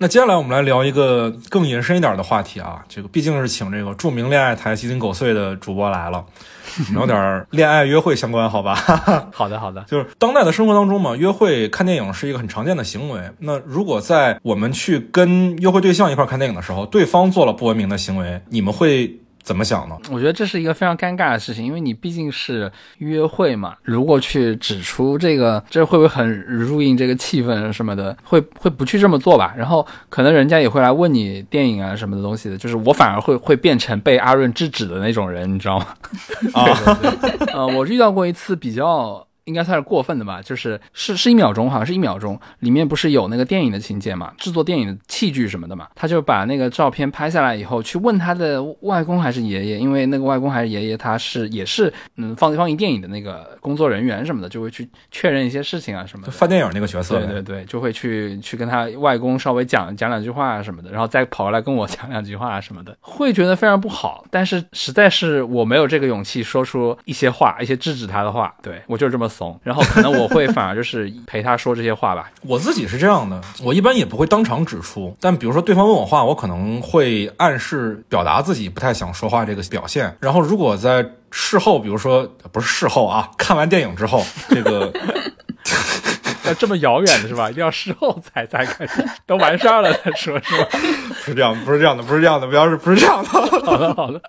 那接下来我们来聊一个更延伸一点的话题啊，这个毕竟是请这个著名恋爱台鸡零狗碎的主播来了，聊点恋爱约会相关，好吧？好的，好的。就是当代的生活当中嘛，约会看电影是一个很常见的行为。那如果在我们去跟约会对象一块看电影的时候，对方做了不文明的行为，你们会？怎么想呢？我觉得这是一个非常尴尬的事情，因为你毕竟是约会嘛。如果去指出这个，这会不会很入印这个气氛什么的？会会不去这么做吧？然后可能人家也会来问你电影啊什么的东西的。就是我反而会会变成被阿润制止的那种人，你知道吗？啊，呃，我遇到过一次比较。应该算是过分的吧，就是是是一秒钟，好像是一秒钟，里面不是有那个电影的情节嘛，制作电影的器具什么的嘛，他就把那个照片拍下来以后，去问他的外公还是爷爷，因为那个外公还是爷爷，他是也是嗯放放映电影的那个工作人员什么的，就会去确认一些事情啊什么的。放电影那个角色，对对对，就会去去跟他外公稍微讲讲两句话啊什么的，然后再跑过来跟我 讲两句话啊什么的，会觉得非常不好，但是实在是我没有这个勇气说出一些话，一些制止他的话，对我就是这么。然后可能我会反而就是 陪他说这些话吧。我自己是这样的，我一般也不会当场指出，但比如说对方问我话，我可能会暗示表达自己不太想说话这个表现。然后如果在事后，比如说不是事后啊，看完电影之后，这个。要这么遥远的是吧？一定要事后才才开始，都完事儿了再说，是吧？不是这样，不是这样的，不是这样的，不要是不是这样的。好的，好的。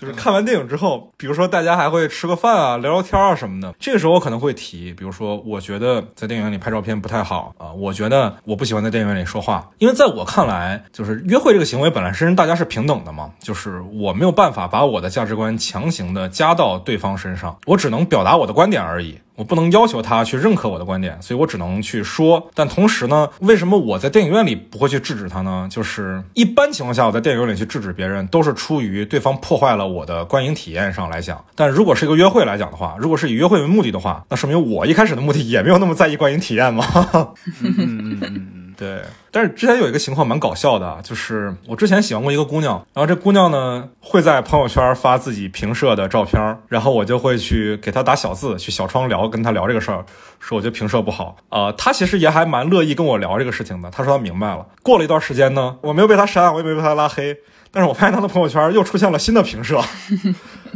就是看完电影之后，比如说大家还会吃个饭啊，聊聊天啊什么的。这个时候我可能会提，比如说我觉得在电影院里拍照片不太好啊，我觉得我不喜欢在电影院里说话，因为在我看来，就是约会这个行为本来是大家是平等的嘛，就是我没有办法把我的价值观强行的加到对方身上，我只能表达我的观点而已。我不能要求他去认可我的观点，所以我只能去说。但同时呢，为什么我在电影院里不会去制止他呢？就是一般情况下，我在电影院里去制止别人，都是出于对方破坏了我的观影体验上来讲。但如果是一个约会来讲的话，如果是以约会为目的的话，那说明我一开始的目的也没有那么在意观影体验嘛。对，但是之前有一个情况蛮搞笑的，就是我之前喜欢过一个姑娘，然后这姑娘呢会在朋友圈发自己平射的照片，然后我就会去给她打小字，去小窗聊，跟她聊这个事儿，说我觉得平射不好。呃，她其实也还蛮乐意跟我聊这个事情的，她说她明白了。过了一段时间呢，我没有被她删，我也没被她拉黑。但是我发现她的朋友圈又出现了新的平射，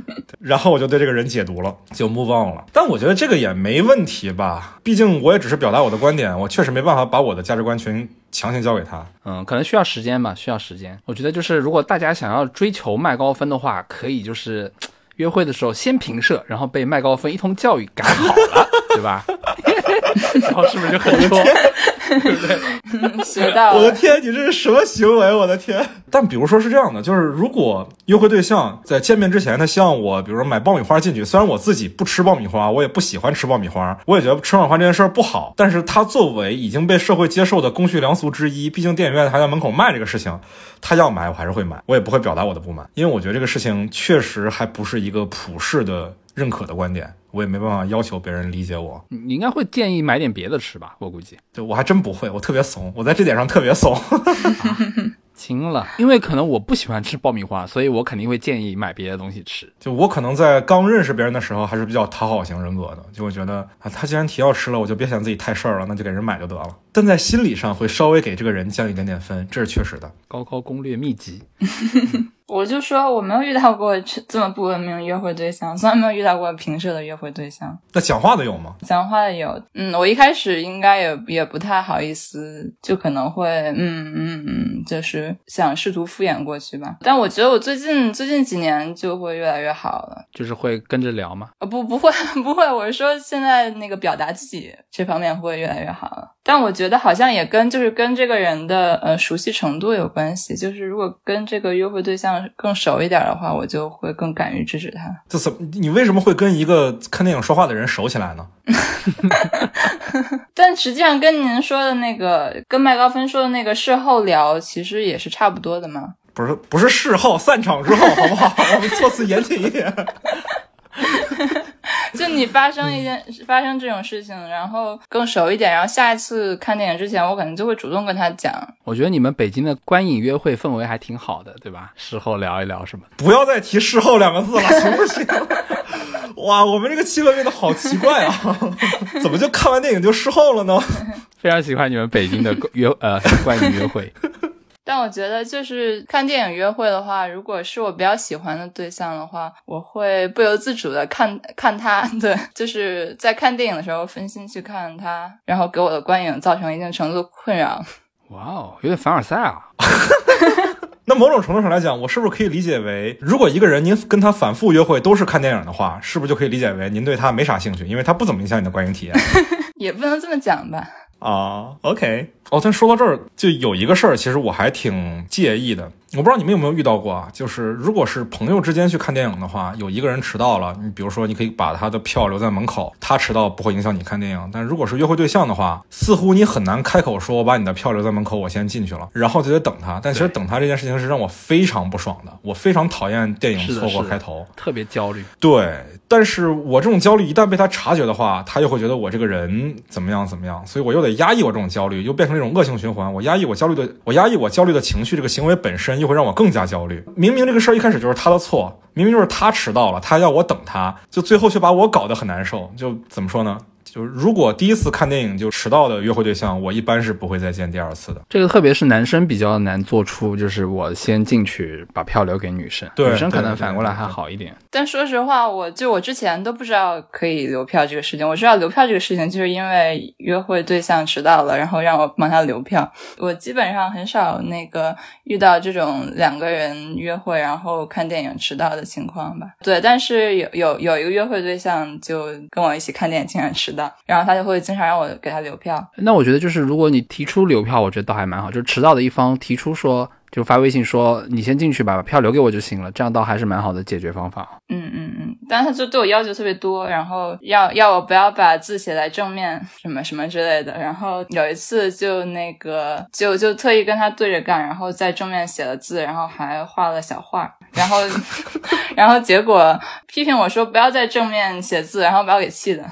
然后我就对这个人解读了，就 move on 了。但我觉得这个也没问题吧，毕竟我也只是表达我的观点，我确实没办法把我的价值观全强行交给他。嗯，可能需要时间吧，需要时间。我觉得就是如果大家想要追求麦高芬的话，可以就是 约会的时候先平设，然后被麦高芬一通教育改好了，对吧？然后是不是就很多？对不对？学到了。我的天，你这是什么行为？我的天！但比如说是这样的，就是如果约会对象在见面之前，他希望我，比如说买爆米花进去，虽然我自己不吃爆米花，我也不喜欢吃爆米花，我也觉得吃爆米花这件事儿不好，但是他作为已经被社会接受的公序良俗之一，毕竟电影院还在门口卖这个事情，他要买我还是会买，我也不会表达我的不满，因为我觉得这个事情确实还不是一个普世的认可的观点，我也没办法要求别人理解我。你你应该会建议买点别的吃吧？我估计就我还真不会，我特别怂，我在这点上特别怂。轻了，因为可能我不喜欢吃爆米花，所以我肯定会建议买别的东西吃。就我可能在刚认识别人的时候，还是比较讨好型人格的，就会觉得啊，他既然提要吃了，我就别嫌自己太事儿了，那就给人买就得了。但在心理上会稍微给这个人降一点点分，这是确实的。高考攻略秘籍，我就说我没有遇到过这这么不文明的约会对象，从来没有遇到过平时的约会对象。那讲话的有吗？讲话的有，嗯，我一开始应该也也不太好意思，就可能会，嗯嗯嗯，就是想试图敷衍过去吧。但我觉得我最近最近几年就会越来越好了。就是会跟着聊吗。呃，不，不会，不会。我是说，现在那个表达自己这方面会越来越好了。但我觉得好像也跟就是跟这个人的呃熟悉程度有关系。就是如果跟这个约会对象更熟一点的话，我就会更敢于制止他。这怎么？你为什么会跟一个看电影说话的人熟起来呢？但实际上跟您说的那个，跟麦高芬说的那个事后聊，其实也是差不多的嘛。不是，不是事后散场之后，好不好？我们措辞严谨一点。就你发生一件发生这种事情，然后更熟一点，然后下一次看电影之前，我可能就会主动跟他讲。我觉得你们北京的观影约会氛围还挺好的，对吧？事后聊一聊什么。不要再提“事后”两个字了，行不行？哇，我们这个气氛变得好奇怪啊！怎么就看完电影就事后了呢？非常喜欢你们北京的约呃观影约会。但我觉得，就是看电影约会的话，如果是我比较喜欢的对象的话，我会不由自主的看看他，对，就是在看电影的时候分心去看他，然后给我的观影造成一定程度的困扰。哇哦，有点凡尔赛啊！那某种程度上来讲，我是不是可以理解为，如果一个人您跟他反复约会都是看电影的话，是不是就可以理解为您对他没啥兴趣，因为他不怎么影响你的观影体验？也不能这么讲吧。啊，OK，哦，但说到这儿，就有一个事儿，其实我还挺介意的。我不知道你们有没有遇到过啊？就是如果是朋友之间去看电影的话，有一个人迟到了，你比如说，你可以把他的票留在门口，他迟到不会影响你看电影。但如果是约会对象的话，似乎你很难开口说“我把你的票留在门口，我先进去了”，然后就得等他。但其实等他这件事情是让我非常不爽的，我非常讨厌电影错过开头，特别焦虑。对，但是我这种焦虑一旦被他察觉的话，他又会觉得我这个人怎么样怎么样，所以我又得压抑我这种焦虑，又变成一种恶性循环。我压抑我焦虑的，我压抑我焦虑的情绪，这个行为本身就会让我更加焦虑。明明这个事儿一开始就是他的错，明明就是他迟到了，他要我等他，就最后却把我搞得很难受。就怎么说呢？就是如果第一次看电影就迟到的约会对象，我一般是不会再见第二次的。这个特别是男生比较难做出，就是我先进去把票留给女生，对女生可能反过来还好一点。但说实话，我就我之前都不知道可以留票这个事情。我知道留票这个事情，就是因为约会对象迟到了，然后让我帮他留票。我基本上很少那个遇到这种两个人约会然后看电影迟到的情况吧。对，但是有有有一个约会对象就跟我一起看电影，竟然迟到。然后他就会经常让我给他留票。那我觉得就是，如果你提出留票，我觉得倒还蛮好。就是迟到的一方提出说，就发微信说你先进去吧，把票留给我就行了，这样倒还是蛮好的解决方法。嗯嗯嗯，但是他就对我要求特别多，然后要要我不要把字写在正面，什么什么之类的。然后有一次就那个就就特意跟他对着干，然后在正面写了字，然后还画了小画，然后 然后结果批评我说不要在正面写字，然后把我给气的。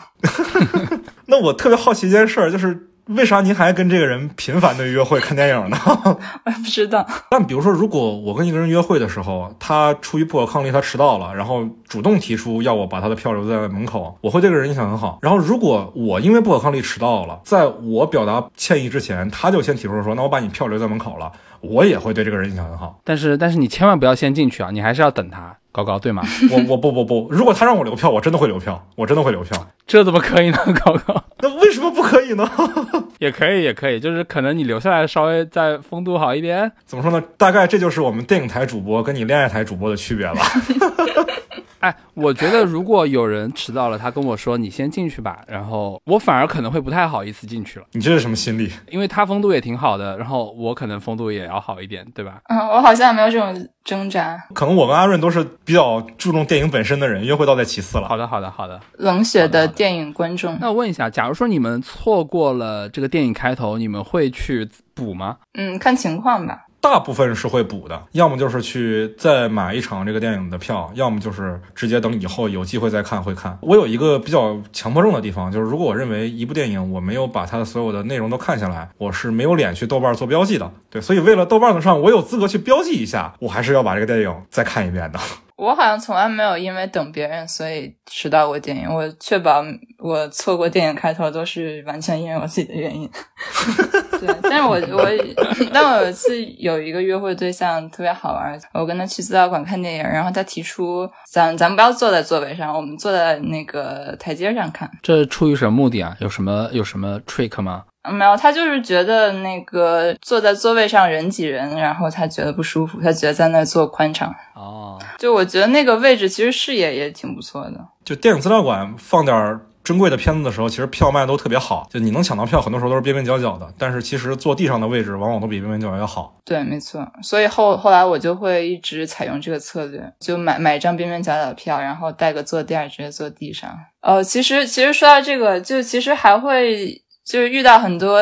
那我特别好奇一件事儿，就是为啥您还跟这个人频繁的约会看电影呢？我 也不知道。但比如说，如果我跟一个人约会的时候，他出于不可抗力，他迟到了，然后主动提出要我把他的票留在门口，我会对这个人印象很好。然后如果我因为不可抗力迟到了，在我表达歉意之前，他就先提出说，那我把你票留在门口了，我也会对这个人印象很好。但是但是你千万不要先进去啊，你还是要等他，高高对吗？我我不不不，如果他让我留票，我真的会留票，我真的会留票。这怎么可以呢，高高？那为什么不可以呢？也可以，也可以，就是可能你留下来稍微再风度好一点。怎么说呢？大概这就是我们电影台主播跟你恋爱台主播的区别吧。哎，我觉得如果有人迟到了，他跟我说你先进去吧，然后我反而可能会不太好意思进去了。你这是什么心理？因为他风度也挺好的，然后我可能风度也要好一点，对吧？嗯，我好像没有这种挣扎。可能我跟阿润都是比较注重电影本身的人，约会倒在其次了。好的，好的，好的。冷血的电影观众。那我问一下，假如说你们错过了这个电影开头，你们会去补吗？嗯，看情况吧。大部分是会补的，要么就是去再买一场这个电影的票，要么就是直接等以后有机会再看会看。我有一个比较强迫症的地方，就是如果我认为一部电影我没有把它的所有的内容都看下来，我是没有脸去豆瓣做标记的。对，所以为了豆瓣上我有资格去标记一下，我还是要把这个电影再看一遍的。我好像从来没有因为等别人所以迟到过电影。我确保我错过电影开头都是完全因为我自己的原因。对，但是我我 但我有一次有一个约会对象特别好玩，我跟他去资料馆看电影，然后他提出咱咱不要坐在座位上，我们坐在那个台阶上看。这出于什么目的啊？有什么有什么 trick 吗？没有，他就是觉得那个坐在座位上人挤人，然后他觉得不舒服，他觉得在那坐宽敞。哦，就我觉得那个位置其实视野也挺不错的。就电影资料馆放点珍贵的片子的时候，其实票卖都特别好，就你能抢到票，很多时候都是边边角角的。但是其实坐地上的位置往往都比边边角角要好。对，没错。所以后后来我就会一直采用这个策略，就买买一张边边角角的票，然后带个坐垫直接坐地上。呃，其实其实说到这个，就其实还会。就是遇到很多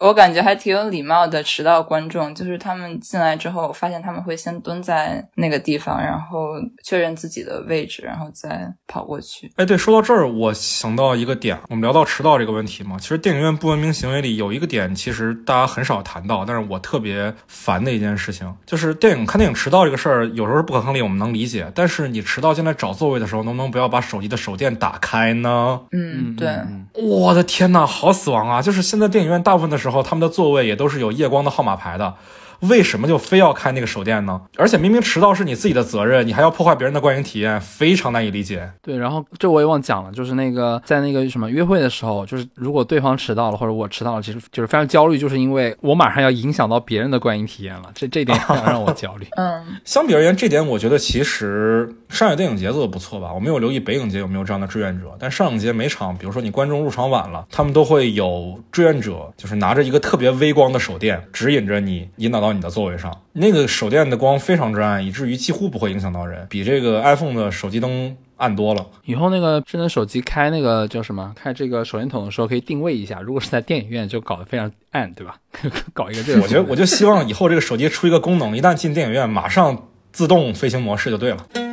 我感觉还挺有礼貌的迟到观众，就是他们进来之后，我发现他们会先蹲在那个地方，然后确认自己的位置，然后再跑过去。哎，对，说到这儿，我想到一个点，我们聊到迟到这个问题嘛，其实电影院不文明行为里有一个点，其实大家很少谈到，但是我特别烦的一件事情，就是电影看电影迟到这个事儿，有时候是不可抗力，我们能理解，但是你迟到进来找座位的时候，能不能不要把手机的手电打开呢？嗯，对。我的天呐，好死亡啊！就是现在电影院大部分的时候，他们的座位也都是有夜光的号码牌的。为什么就非要开那个手电呢？而且明明迟到是你自己的责任，你还要破坏别人的观影体验，非常难以理解。对，然后这我也忘讲了，就是那个在那个什么约会的时候，就是如果对方迟到了或者我迟到了，其实就是非常焦虑，就是因为我马上要影响到别人的观影体验了，这这点 让我焦虑。嗯，相比而言，这点我觉得其实上海电影节做的不错吧。我没有留意北影节有没有这样的志愿者，但上影节每场，比如说你观众入场晚了，他们都会有志愿者，就是拿着一个特别微光的手电，指引着你，引导到你的座位上。那个手电的光非常之暗，以至于几乎不会影响到人，比这个 iPhone 的手机灯暗多了。以后那个智能手机开那个叫什么？开这个手电筒的时候可以定位一下，如果是在电影院就搞得非常暗，对吧？搞一个这个。我觉得我就希望以后这个手机出一个功能，一旦进电影院马上自动飞行模式就对了。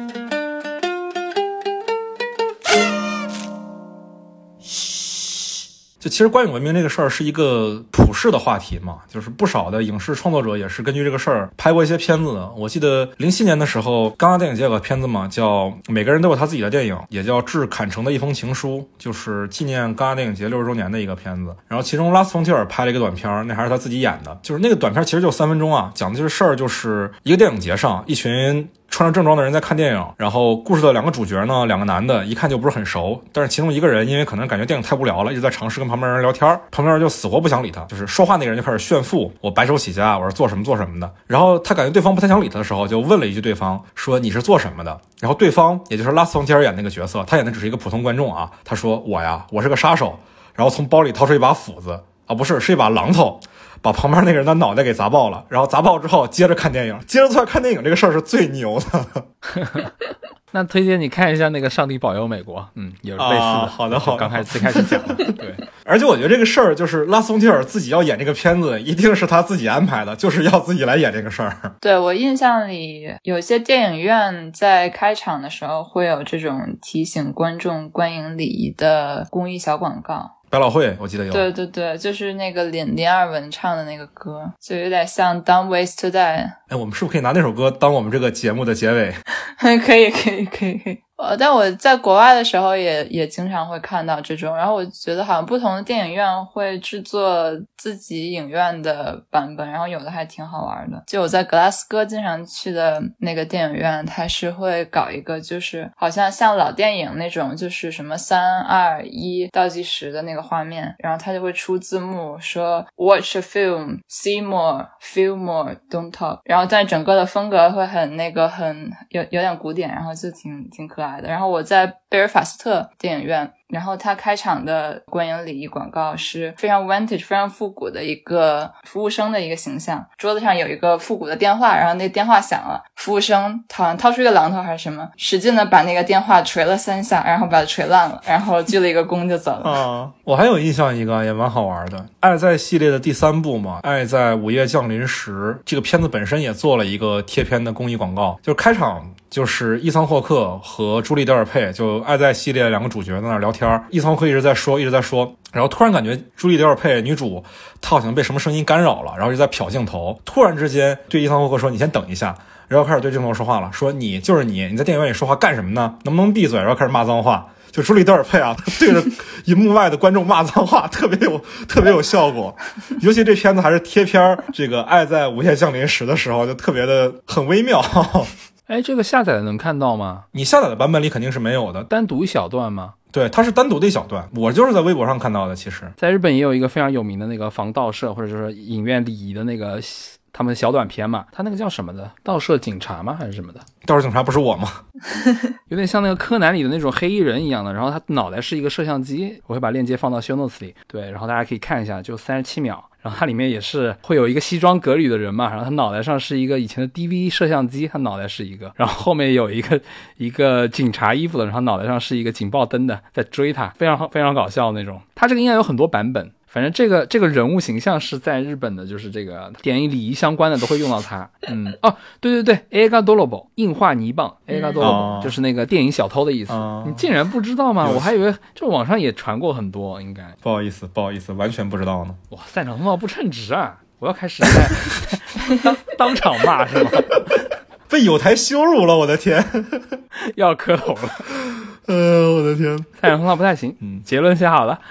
其实观影文明这个事儿是一个普世的话题嘛，就是不少的影视创作者也是根据这个事儿拍过一些片子的。我记得零七年的时候，戛纳电影节有个片子嘛，叫《每个人都有他自己的电影》，也叫《致坎城的一封情书》，就是纪念戛纳电影节六十周年的一个片子。然后其中拉斯冯提尔拍了一个短片，那还是他自己演的，就是那个短片其实就三分钟啊，讲的就是事儿，就是一个电影节上一群。穿着正装的人在看电影，然后故事的两个主角呢，两个男的，一看就不是很熟。但是其中一个人因为可能感觉电影太无聊了，一直在尝试跟旁边人聊天，旁边人就死活不想理他。就是说话那个人就开始炫富，我白手起家，我是做什么做什么的。然后他感觉对方不太想理他的时候，就问了一句对方说你是做什么的？然后对方也就是拉斯冯提尔演那个角色，他演的只是一个普通观众啊。他说我呀，我是个杀手。然后从包里掏出一把斧子啊，不是，是一把榔头。把旁边那个人的脑袋给砸爆了，然后砸爆之后接着看电影，接着坐看电影这个事儿是最牛的。那推荐你看一下那个《上帝保佑美国》，嗯，也是类似的。好的，好，刚开始最开始讲的，对。而且我觉得这个事儿就是拉松提尔自己要演这个片子，一定是他自己安排的，就是要自己来演这个事儿。对我印象里，有些电影院在开场的时候会有这种提醒观众观影礼仪的公益小广告。百老汇我记得有。对对对，就是那个林林二文唱的那个歌，就有点像《Don't Ways to Die》。哎，我们是不是可以拿那首歌当我们这个节目的结尾？可以可以可以可以。呃，但我在国外的时候也也经常会看到这种，然后我觉得好像不同的电影院会制作自己影院的版本，然后有的还挺好玩的。就我在格拉斯哥经常去的那个电影院，它是会搞一个，就是好像像老电影那种，就是什么三二一倒计时的那个画面，然后它就会出字幕说 Watch a film, see more, feel more, don't talk。然后但整个的风格会很那个很有有点古典，然后就挺挺可爱的。然后我在贝尔法斯特电影院。然后他开场的观影礼仪广告是非常 vintage、非常复古的一个服务生的一个形象，桌子上有一个复古的电话，然后那电话响了，服务生好像掏出一个榔头还是什么，使劲的把那个电话锤了三下，然后把它锤烂了，然后鞠了一个躬就走了。啊，我还有印象一个也蛮好玩的，《爱在》系列的第三部嘛，《爱在午夜降临时》这个片子本身也做了一个贴片的公益广告，就是开场就是伊桑霍克和朱莉德尔佩，就《爱在》系列两个主角在那聊。天伊桑霍克一直在说，一直在说，然后突然感觉朱莉·德尔佩女主她好像被什么声音干扰了，然后就在瞟镜头，突然之间对伊桑霍克说：“你先等一下。”然后开始对镜头说话了，说：“你就是你，你在电影院里说话干什么呢？能不能闭嘴？”然后开始骂脏话，就朱莉·德尔佩啊，对着银幕外的观众骂脏话，特别有特别有效果。尤其这片子还是贴片儿，这个《爱在无限降临时》的时候，就特别的很微妙。哎，这个下载的能看到吗？你下载的版本里肯定是没有的，单独一小段吗？对，它是单独的一小段，我就是在微博上看到的。其实，在日本也有一个非常有名的那个防盗摄或者就是影院礼仪的那个他们小短片嘛，他那个叫什么的？盗摄警察吗？还是什么的？盗摄警察不是我吗？有点像那个柯南里的那种黑衣人一样的，然后他脑袋是一个摄像机，我会把链接放到 show notes 里，对，然后大家可以看一下，就三十七秒。然后它里面也是会有一个西装革履的人嘛，然后他脑袋上是一个以前的 DV 摄像机，他脑袋是一个，然后后面有一个一个警察衣服的，然后脑袋上是一个警报灯的，在追他，非常非常搞笑那种。它这个应该有很多版本。反正这个这个人物形象是在日本的，就是这个电影礼仪相关的都会用到它。嗯，哦，对对对，A 嘎多罗布硬化泥棒，A 嘎多罗布就是那个电影小偷的意思。你竟然不知道吗？我还以为这网上也传过很多，应该。不好意思，不好意思，完全不知道呢。哇，赛场通道不称职啊！我要开始 当当场骂是吗？被有台羞辱了，我的天，要磕头了。呃，我的天，散场通道不太行。嗯，结论写好了。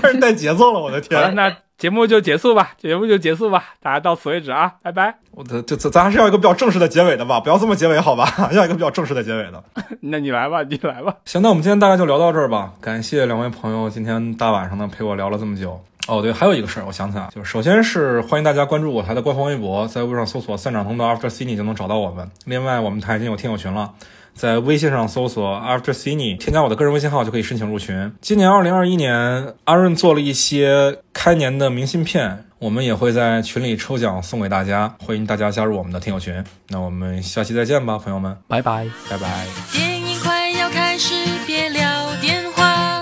开始带节奏了，我的天！好了，那节目就结束吧，节目就结束吧，大家到此为止啊，拜拜。我的这这咱还是要一个比较正式的结尾的吧，不要这么结尾好吧？要一个比较正式的结尾的。那你来吧，你来吧。行，那我们今天大概就聊到这儿吧。感谢两位朋友今天大晚上的陪我聊了这么久。哦，对，还有一个事儿，我想起来，就是首先是欢迎大家关注我台的官方微博，在微博上搜索“散场通道 After Cine” 就能找到我们。另外，我们台已经有听友群了。在微信上搜索 After Cine，添加我的个人微信号就可以申请入群。今年二零二一年，阿润做了一些开年的明信片，我们也会在群里抽奖送给大家，欢迎大家加入我们的听友群。那我们下期再见吧，朋友们，拜拜，拜拜。电影快要开始，别聊电话，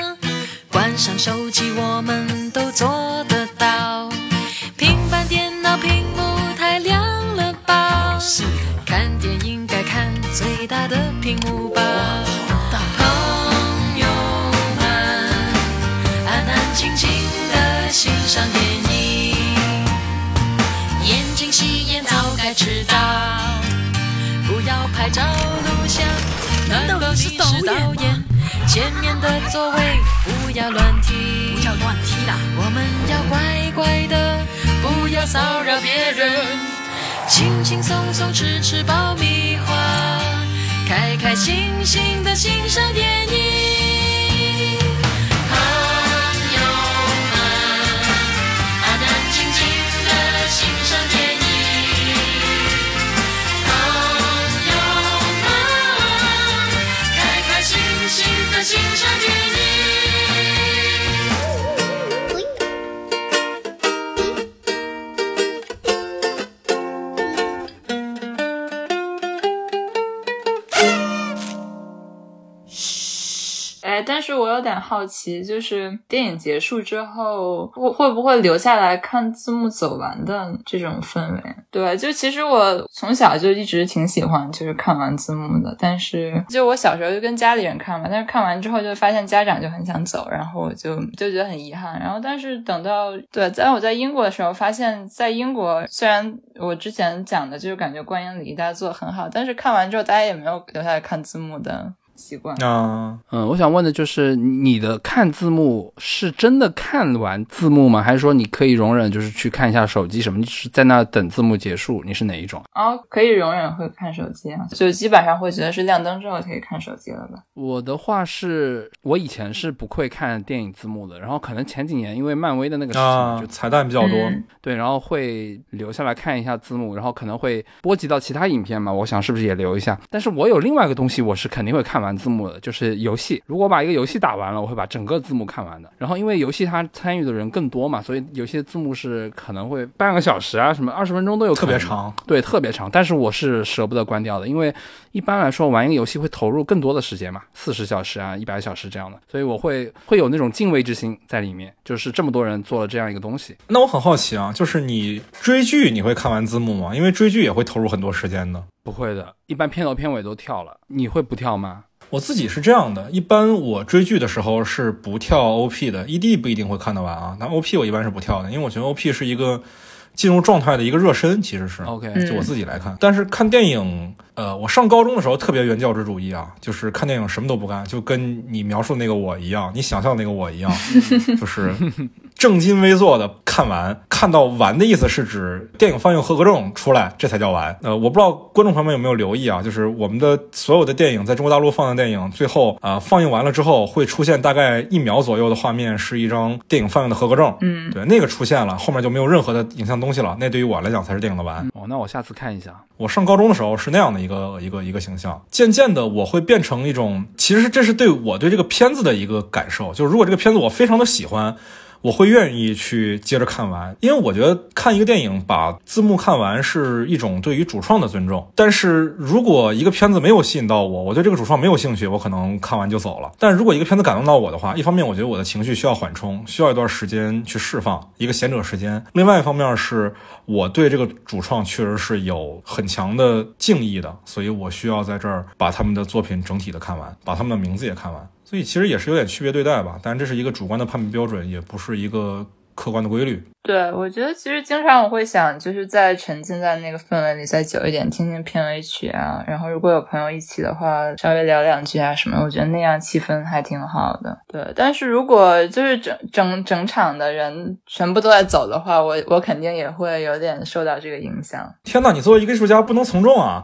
关上手机，我们都做得大的屏幕吧。朋友们，安安静静的欣赏电影，眼睛洗眼早该知道，不要拍照录像。难道你是导演？前面的座位不要乱踢，不要乱踢啦！我们要乖乖的，不要骚扰别人，轻轻松松吃吃爆米花，开开心心的欣赏电影。是我有点好奇，就是电影结束之后，会会不会留下来看字幕走完的这种氛围？对，就其实我从小就一直挺喜欢，就是看完字幕的。但是就我小时候就跟家里人看嘛，但是看完之后就发现家长就很想走，然后我就就觉得很遗憾。然后但是等到对，在我在英国的时候，发现在英国虽然我之前讲的就是感觉观影礼仪大家做的很好，但是看完之后大家也没有留下来看字幕的。习惯啊，嗯，我想问的就是你的看字幕是真的看完字幕吗？还是说你可以容忍就是去看一下手机什么？你是在那等字幕结束？你是哪一种？哦，可以容忍会看手机啊，就基本上会觉得是亮灯之后可以看手机了吧？我的话是我以前是不会看电影字幕的，然后可能前几年因为漫威的那个事情，就彩蛋比较多，对，然后会留下来看一下字幕，然后可能会波及到其他影片嘛？我想是不是也留一下？但是我有另外一个东西，我是肯定会看完。字幕的就是游戏，如果把一个游戏打完了，我会把整个字幕看完的。然后因为游戏它参与的人更多嘛，所以有些字幕是可能会半个小时啊，什么二十分钟都有，特别长，对，特别长。但是我是舍不得关掉的，因为一般来说玩一个游戏会投入更多的时间嘛，四十小时啊，一百小时这样的，所以我会会有那种敬畏之心在里面，就是这么多人做了这样一个东西。那我很好奇啊，就是你追剧你会看完字幕吗？因为追剧也会投入很多时间的。不会的，一般片头片尾都跳了，你会不跳吗？我自己是这样的，一般我追剧的时候是不跳 OP 的，ED 不一定会看得完啊。那 OP 我一般是不跳的，因为我觉得 OP 是一个进入状态的一个热身，其实是 OK。就我自己来看，但是看电影，呃，我上高中的时候特别原教旨主义啊，就是看电影什么都不干，就跟你描述那个我一样，你想象那个我一样，就是。正襟危坐的看完，看到完的意思是指电影放映合格证出来，这才叫完。呃，我不知道观众朋友们有没有留意啊，就是我们的所有的电影在中国大陆放映电影，最后啊放映完了之后，会出现大概一秒左右的画面，是一张电影放映的合格证。嗯，对，那个出现了，后面就没有任何的影像东西了。那对于我来讲才是电影的完。哦，那我下次看一下。我上高中的时候是那样的一一个一个一个形象，渐渐的我会变成一种，其实这是对我对这个片子的一个感受，就是如果这个片子我非常的喜欢。我会愿意去接着看完，因为我觉得看一个电影把字幕看完是一种对于主创的尊重。但是如果一个片子没有吸引到我，我对这个主创没有兴趣，我可能看完就走了。但如果一个片子感动到我的话，一方面我觉得我的情绪需要缓冲，需要一段时间去释放一个闲者时间；另外一方面是我对这个主创确实是有很强的敬意的，所以我需要在这儿把他们的作品整体的看完，把他们的名字也看完。所以其实也是有点区别对待吧，但这是一个主观的判别标准，也不是一个客观的规律。对，我觉得其实经常我会想，就是在沉浸在那个氛围里再久一点，听听片尾曲啊，然后如果有朋友一起的话，稍微聊两句啊什么，我觉得那样气氛还挺好的。对，但是如果就是整整整场的人全部都在走的话，我我肯定也会有点受到这个影响。天呐，你作为一个艺术家不能从众啊！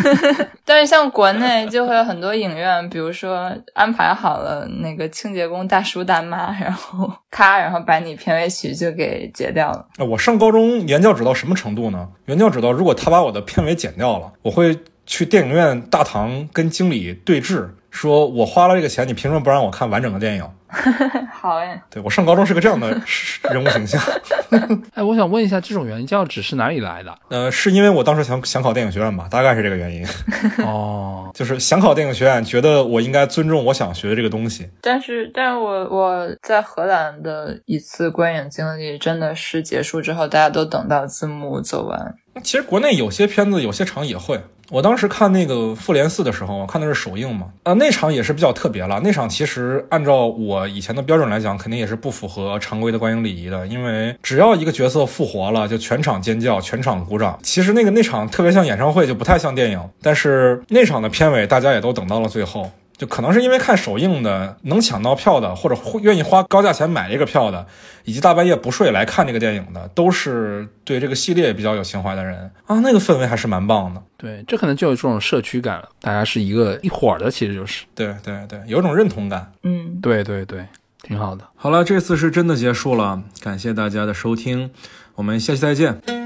但是像国内就会有很多影院，比如说安排好了那个清洁工大叔大妈，然后咔，然后把你片尾曲就给。截掉了。我上高中原教旨到什么程度呢？原教旨到，如果他把我的片尾剪掉了，我会去电影院大堂跟经理对峙，说我花了这个钱，你凭什么不让我看完整的电影？好哎，对我上高中是个这样的 人物形象。哎，我想问一下，这种原教旨是哪里来的？呃，是因为我当时想想考电影学院吧，大概是这个原因。哦，就是想考电影学院，觉得我应该尊重我想学的这个东西。但是，但是我我在荷兰的一次观影经历，真的是结束之后，大家都等到字幕走完。其实国内有些片子，有些场也会。我当时看那个《复联四》的时候，我看的是首映嘛，啊，那场也是比较特别了。那场其实按照我以前的标准来讲，肯定也是不符合常规的观影礼仪的，因为只要一个角色复活了，就全场尖叫，全场鼓掌。其实那个那场特别像演唱会，就不太像电影。但是那场的片尾，大家也都等到了最后。就可能是因为看首映的能抢到票的，或者会愿意花高价钱买这个票的，以及大半夜不睡来看这个电影的，都是对这个系列比较有情怀的人啊。那个氛围还是蛮棒的。对，这可能就有这种社区感了，大家是一个一伙儿的，其实就是对对对，有种认同感。嗯，对对对，挺好的。好了，这次是真的结束了，感谢大家的收听，我们下期再见。